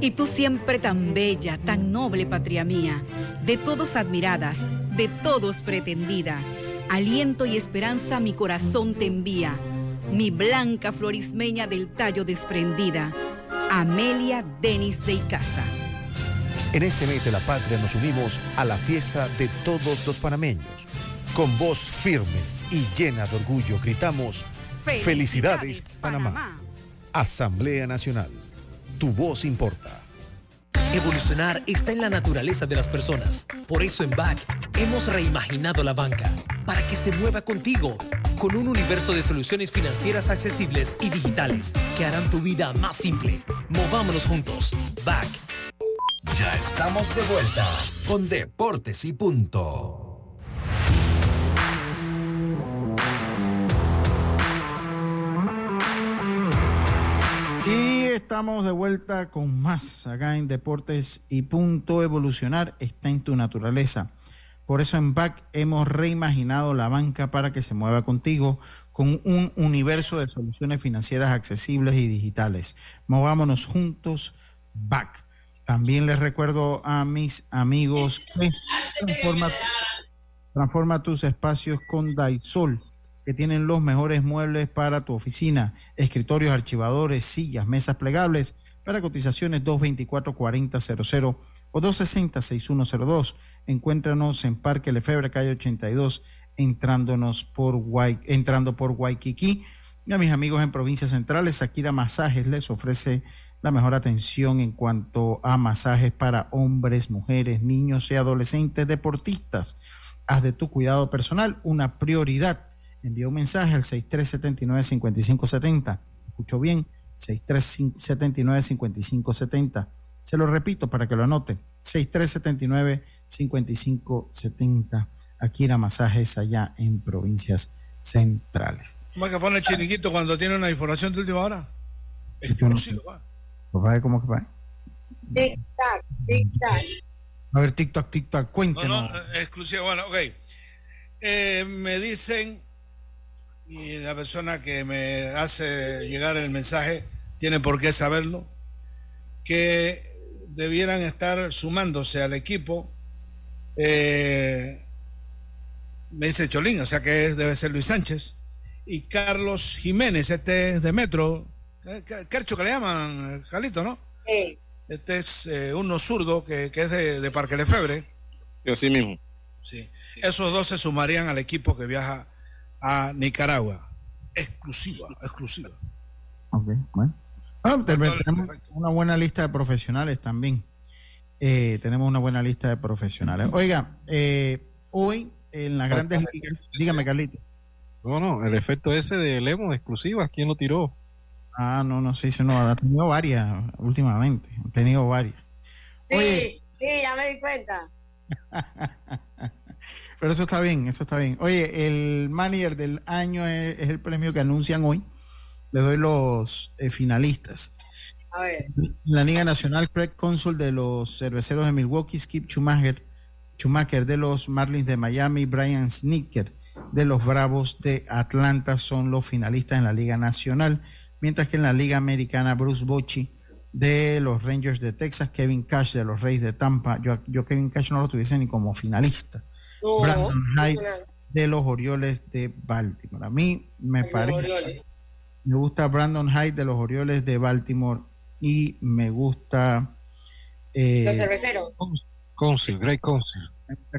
Y tú siempre tan bella, tan noble, patria mía, de todos admiradas, de todos pretendida, aliento y esperanza mi corazón te envía, mi blanca florismeña del tallo desprendida, Amelia Denis de Icaza. En este mes de la patria nos unimos a la fiesta de todos los panameños. Con voz firme y llena de orgullo gritamos, Felicidades, Panamá. Asamblea Nacional. Tu voz importa. Evolucionar está en la naturaleza de las personas. Por eso en BAC hemos reimaginado la banca para que se mueva contigo con un universo de soluciones financieras accesibles y digitales que harán tu vida más simple. Movámonos juntos. BAC. Ya estamos de vuelta con Deportes y Punto. Y estamos de vuelta con más acá en Deportes y Punto. Evolucionar está en tu naturaleza. Por eso en BAC hemos reimaginado la banca para que se mueva contigo con un universo de soluciones financieras accesibles y digitales. Movámonos juntos, BAC. También les recuerdo a mis amigos que transforma, transforma tus espacios con Daisol que tienen los mejores muebles para tu oficina, escritorios, archivadores, sillas, mesas plegables, para cotizaciones 224-4000 o 260-6102. Encuéntranos en Parque Lefebvre, calle 82, entrándonos por entrando por Waikiki. Y a mis amigos en provincias centrales, Akira Masajes les ofrece la mejor atención en cuanto a masajes para hombres, mujeres, niños y adolescentes deportistas. Haz de tu cuidado personal una prioridad envía un mensaje al 6379-5570. Escucho bien, 6379-5570. Se lo repito para que lo anoten. 6379-5570. Aquí era masajes allá en provincias centrales. ¿Cómo es que pone el chiniquito cuando tiene una información de última hora? Explosivo. ¿Cómo ¿Cómo que va? Tic-tac, tic-tac. A ver, tic-tac, tic-tac, cuéntenos. No, no, exclusivo. Bueno, ok. Eh, me dicen y la persona que me hace llegar el mensaje tiene por qué saberlo, que debieran estar sumándose al equipo. Eh, me dice Cholín, o sea que debe ser Luis Sánchez. Y Carlos Jiménez, este es de Metro. Kercho que le llaman, Jalito, ¿no? Sí. Este es eh, uno zurdo que, que es de, de Parque Lefebre. Y así mismo. Sí. Esos dos se sumarían al equipo que viaja a Nicaragua. Exclusiva, exclusiva. Ok, bueno. tenemos una buena lista de profesionales también. Eh, tenemos una buena lista de profesionales. Oiga, eh, hoy en las grandes ligas, dígame Carlito. No, no, el efecto ese de Lemo, exclusiva, ¿quién lo tiró? Ah, no, no sé, no, ha tenido varias últimamente, ha tenido varias. Sí, sí, ya me di cuenta. Pero eso está bien, eso está bien. Oye, el manager del año es, el premio que anuncian hoy. Le doy los eh, finalistas. A ver. La Liga Nacional, Craig Consul de los Cerveceros de Milwaukee, Skip Schumacher, Schumacher de los Marlins de Miami, Brian Snicker de los Bravos de Atlanta son los finalistas en la Liga Nacional, mientras que en la Liga Americana, Bruce Bochy de los Rangers de Texas, Kevin Cash de los Reyes de Tampa. Yo, yo Kevin Cash no lo tuviese ni como finalista. Brandon Hyde de los Orioles de Baltimore. A mí me parece. Me gusta Brandon Hyde de los Orioles de Baltimore y me gusta. Eh, los cerveceros. Council, Great Council.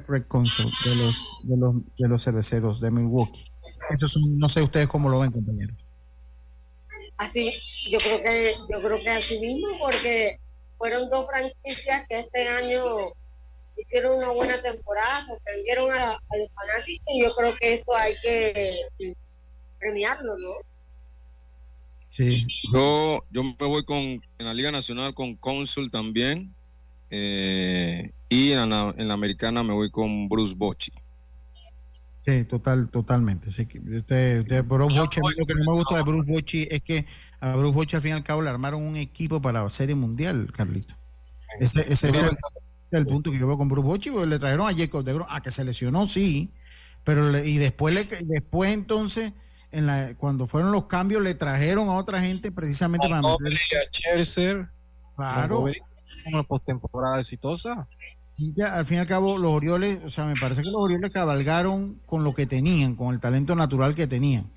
Great Council de los, de los, de los cerveceros de Milwaukee. Eso no sé ustedes cómo lo ven, compañeros. Así, yo creo que, yo creo que así mismo, porque fueron dos franquicias que este año hicieron una buena temporada, sorprendieron a, a, los fanáticos y yo creo que eso hay que premiarlo, ¿no? Sí. Yo, yo me voy con en la Liga Nacional con Consul también eh, y en la, en la, americana me voy con Bruce Bochy. Sí, total, totalmente. Sí, usted, usted, Bruce Bochy, lo que no me gusta de Bruce Bochy es que a Bruce Bochy al fin y al cabo le armaron un equipo para la Serie Mundial, Carlito. Ese, ese, ese, es el punto que yo veo con Bruce Bochy, porque le trajeron a Jacob de a que se lesionó, sí, pero le, y después le, después entonces en la, cuando fueron los cambios le trajeron a otra gente precisamente para meter... a Scherzer, claro, una postemporada exitosa. Y ya, al fin y al cabo, los Orioles, o sea, me parece que los Orioles cabalgaron con lo que tenían, con el talento natural que tenían.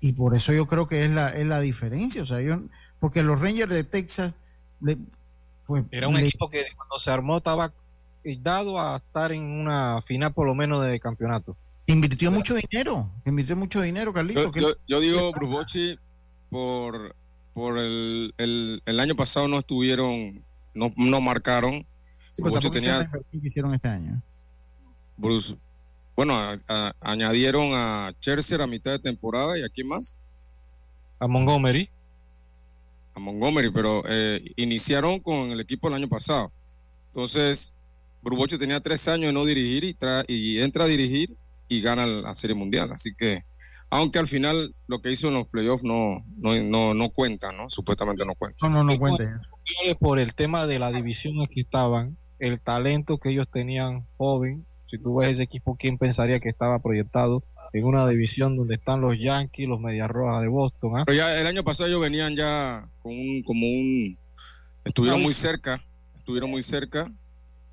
Y por eso yo creo que es la, es la diferencia. O sea, yo, porque los Rangers de Texas, pues. Era un equipo que cuando se armó estaba dado a estar en una final, por lo menos, de campeonato. Invirtió mucho dinero, invirtió mucho dinero, Carlito. Yo, digo, Bruce por, por el, el, año pasado no estuvieron, no, no marcaron. Sí, pero tenía... que hicieron este año. Bruce, bueno, añadieron a Cherser a mitad de temporada y a quién más? A Montgomery. A Montgomery, pero eh, iniciaron con el equipo el año pasado. Entonces, Bruboche tenía tres años de no dirigir y, y entra a dirigir y gana la Serie Mundial. Así que, aunque al final lo que hizo en los playoffs no, no, no, cuenta, ¿no? Supuestamente no cuenta. No, no, no cuenta. Por el tema de la división en que estaban, el talento que ellos tenían joven, si tú ves ese equipo, ¿quién pensaría que estaba proyectado en una división donde están los Yankees, los Medias Rojas de Boston? ¿ah? Pero ya el año pasado ellos venían ya con un, como un, estuvieron muy cerca, estuvieron muy cerca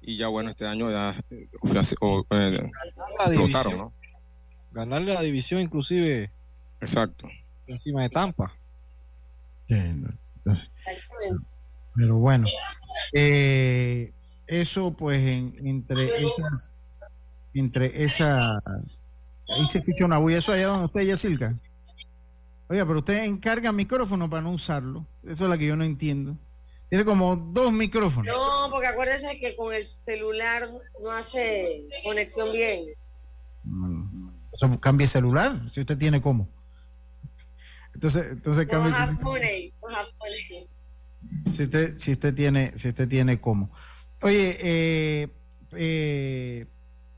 y ya bueno, este año ya eh, explotaron, ¿no? Ganarle la división inclusive. Exacto. Encima de Tampa. Pero bueno, eh, eso pues entre esas, entre esa, ahí se escucha una bulla, eso allá donde usted ya Silca. Oiga, pero usted encarga micrófono para no usarlo, eso es la que yo no entiendo. Tiene como dos micrófonos. No, porque acuérdese que con el celular no hace conexión bien. Eso cambie celular, si usted tiene cómo. Entonces, entonces cambie. Si usted, si usted tiene, si usted tiene cómo. Oye, eh, eh,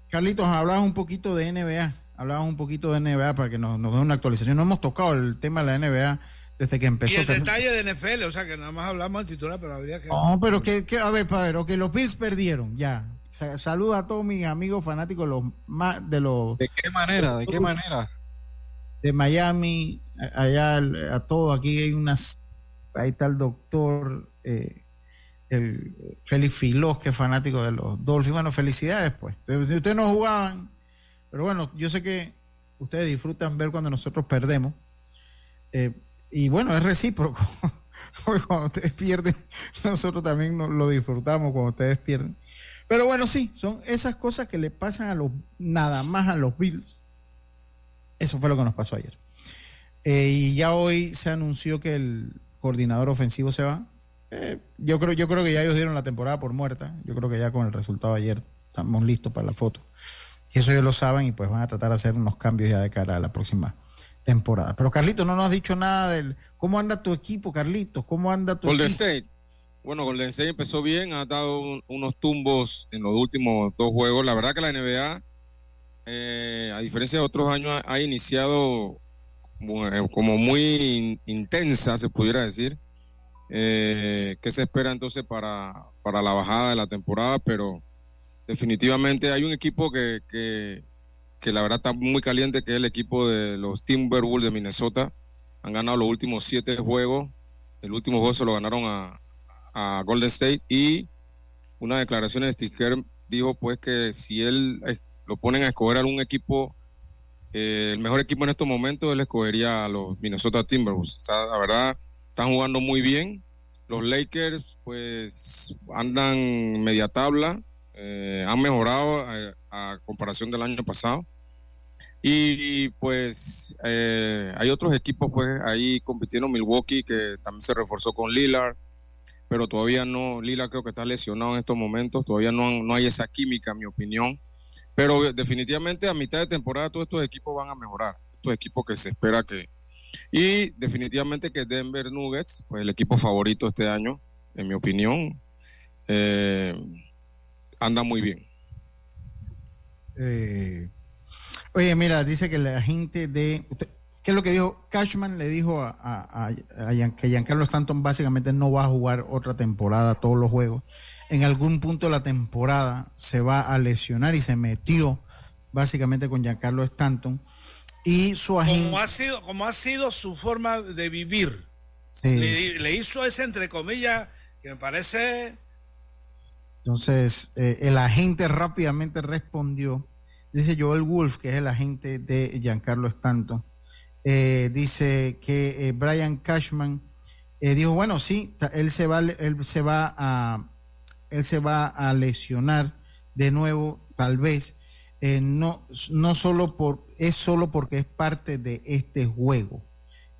Carlitos, hablabas un poquito de NBA. Hablabas un poquito de NBA para que nos, nos dé una actualización. No hemos tocado el tema de la NBA desde que empezó. Y el detalle de NFL, o sea que nada más hablamos del titular, pero habría que. No, pero que, a ver, para que los Bills perdieron, ya. Saluda a todos mis amigos fanáticos los de los. ¿De qué manera? ¿De qué manera? De Miami, allá a todo. Aquí hay unas. Ahí está el doctor eh, el Félix Filós, que fanático de los Dolphins. Bueno, felicidades, pues. Ustedes no jugaban, pero bueno, yo sé que ustedes disfrutan ver cuando nosotros perdemos. Eh, y bueno, es recíproco. cuando ustedes pierden, nosotros también lo disfrutamos cuando ustedes pierden. Pero bueno, sí, son esas cosas que le pasan a los, nada más a los Bills. Eso fue lo que nos pasó ayer. Eh, y ya hoy se anunció que el coordinador ofensivo se va. Eh, yo, creo, yo creo que ya ellos dieron la temporada por muerta. Yo creo que ya con el resultado de ayer estamos listos para la foto. Y eso ellos lo saben y pues van a tratar de hacer unos cambios ya de cara a la próxima temporada. Pero Carlitos, no nos has dicho nada del cómo anda tu equipo, Carlitos, cómo anda tu Golden State. Bueno, Golden State empezó bien, ha dado unos tumbos en los últimos dos juegos. La verdad que la NBA, eh, a diferencia de otros años, ha, iniciado como, muy intensa, se pudiera decir. Eh, ¿Qué se espera entonces para, para la bajada de la temporada? Pero definitivamente hay un equipo que, que que la verdad está muy caliente, que es el equipo de los Timberwolves de Minnesota. Han ganado los últimos siete juegos. El último juego se lo ganaron a, Golden State. Y una declaración de Steve dijo pues que si él eh, lo ponen a escoger algún equipo, eh, el mejor equipo en estos momentos, él escogería a los Minnesota Timberwolves. la verdad, están jugando muy bien. Los Lakers, pues, andan media tabla. Eh, han mejorado a, comparación del año pasado. Y pues eh, hay otros equipos, pues ahí compitiendo Milwaukee, que también se reforzó con Lillard, pero todavía no, Lillard creo que está lesionado en estos momentos, todavía no, no hay esa química, en mi opinión. Pero definitivamente a mitad de temporada todos estos equipos van a mejorar, estos equipos que se espera que... Y definitivamente que Denver Nuggets, pues el equipo favorito este año, en mi opinión, eh, anda muy bien. Eh, Oye, mira, dice que la gente de... ¿Qué es lo que dijo? Cashman le dijo a, a, que Giancarlo Stanton básicamente no va a jugar otra temporada, todos los juegos. En algún punto de la temporada se va a lesionar y se metió básicamente con Giancarlo Stanton. Y su agente... Como ha sido, como ha sido su forma de vivir. Le, le hizo ese, entre comillas, que me parece Entonces, eh, el agente rápidamente respondió. Dice Joel Wolf, que es el agente de Giancarlo Stanton. Eh, dice que eh, Brian Cashman dijo, bueno, sí, él se va, él se va a, él se va a lesionar de nuevo, tal vez. No, no solo por, es solo porque es parte de este juego.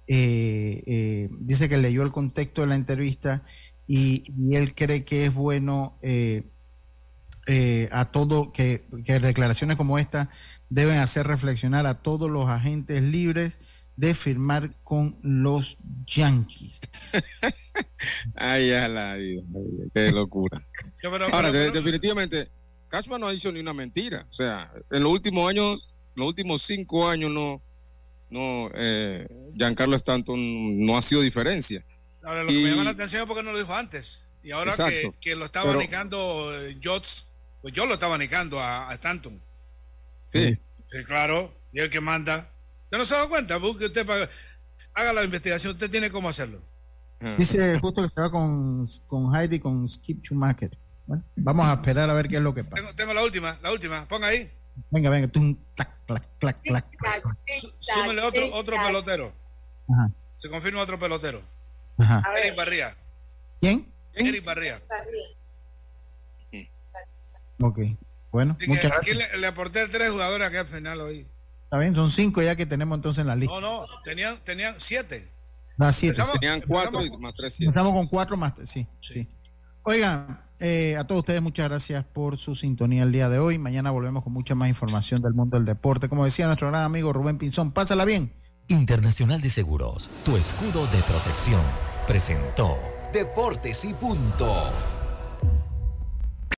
dice que leyó el contexto de la entrevista y, él cree que es bueno eh, eh, a todo, que, declaraciones como esta deben hacer reflexionar a todos los agentes libres de firmar con los Yankees. ay, ay, qué locura. Ahora, definitivamente, Cashman no ha dicho ni una mentira. O sea, en los últimos años, los últimos cinco años no, no, eh, Giancarlo Stanton no ha sido diferencia. Ahora, lo que me llama la atención es porque no lo dijo antes. Y ahora que, lo estaba abanicando Jots, pues yo lo estaba abanicando a, Stanton. Sí. sí. Claro, y el que manda. ¿Usted no se da cuenta? Busque usted para, haga la investigación, usted tiene cómo hacerlo. Ah. Dice justo que se va con, con Heidi, con Skip Schumacher. Bueno, vamos a esperar a ver qué es lo que pasa. Tengo, la última, la última. Ponga ahí. Venga, venga. Tum, clac, clac, clac, clac. Súmele otro, otro pelotero. Ajá. Se confirma otro pelotero. Ajá. Eric Barría. ¿Quién? Eric Barría. Ok. Bueno, muchas aquí le, aporté tres jugadores aquí al final hoy. Está bien, son cinco ya que tenemos entonces en la lista. No, no, tenían, tenían siete. Ah, siete. Tenían cuatro y más tres, siete. Estamos con cuatro más, sí, sí. Oigan, eh, a todos ustedes muchas gracias por su sintonía el día de hoy. Mañana volvemos con mucha más información del mundo del deporte. Como decía nuestro gran amigo Rubén Pinzón, pásala bien. Internacional de Seguros, tu escudo de protección, presentó Deportes y punto.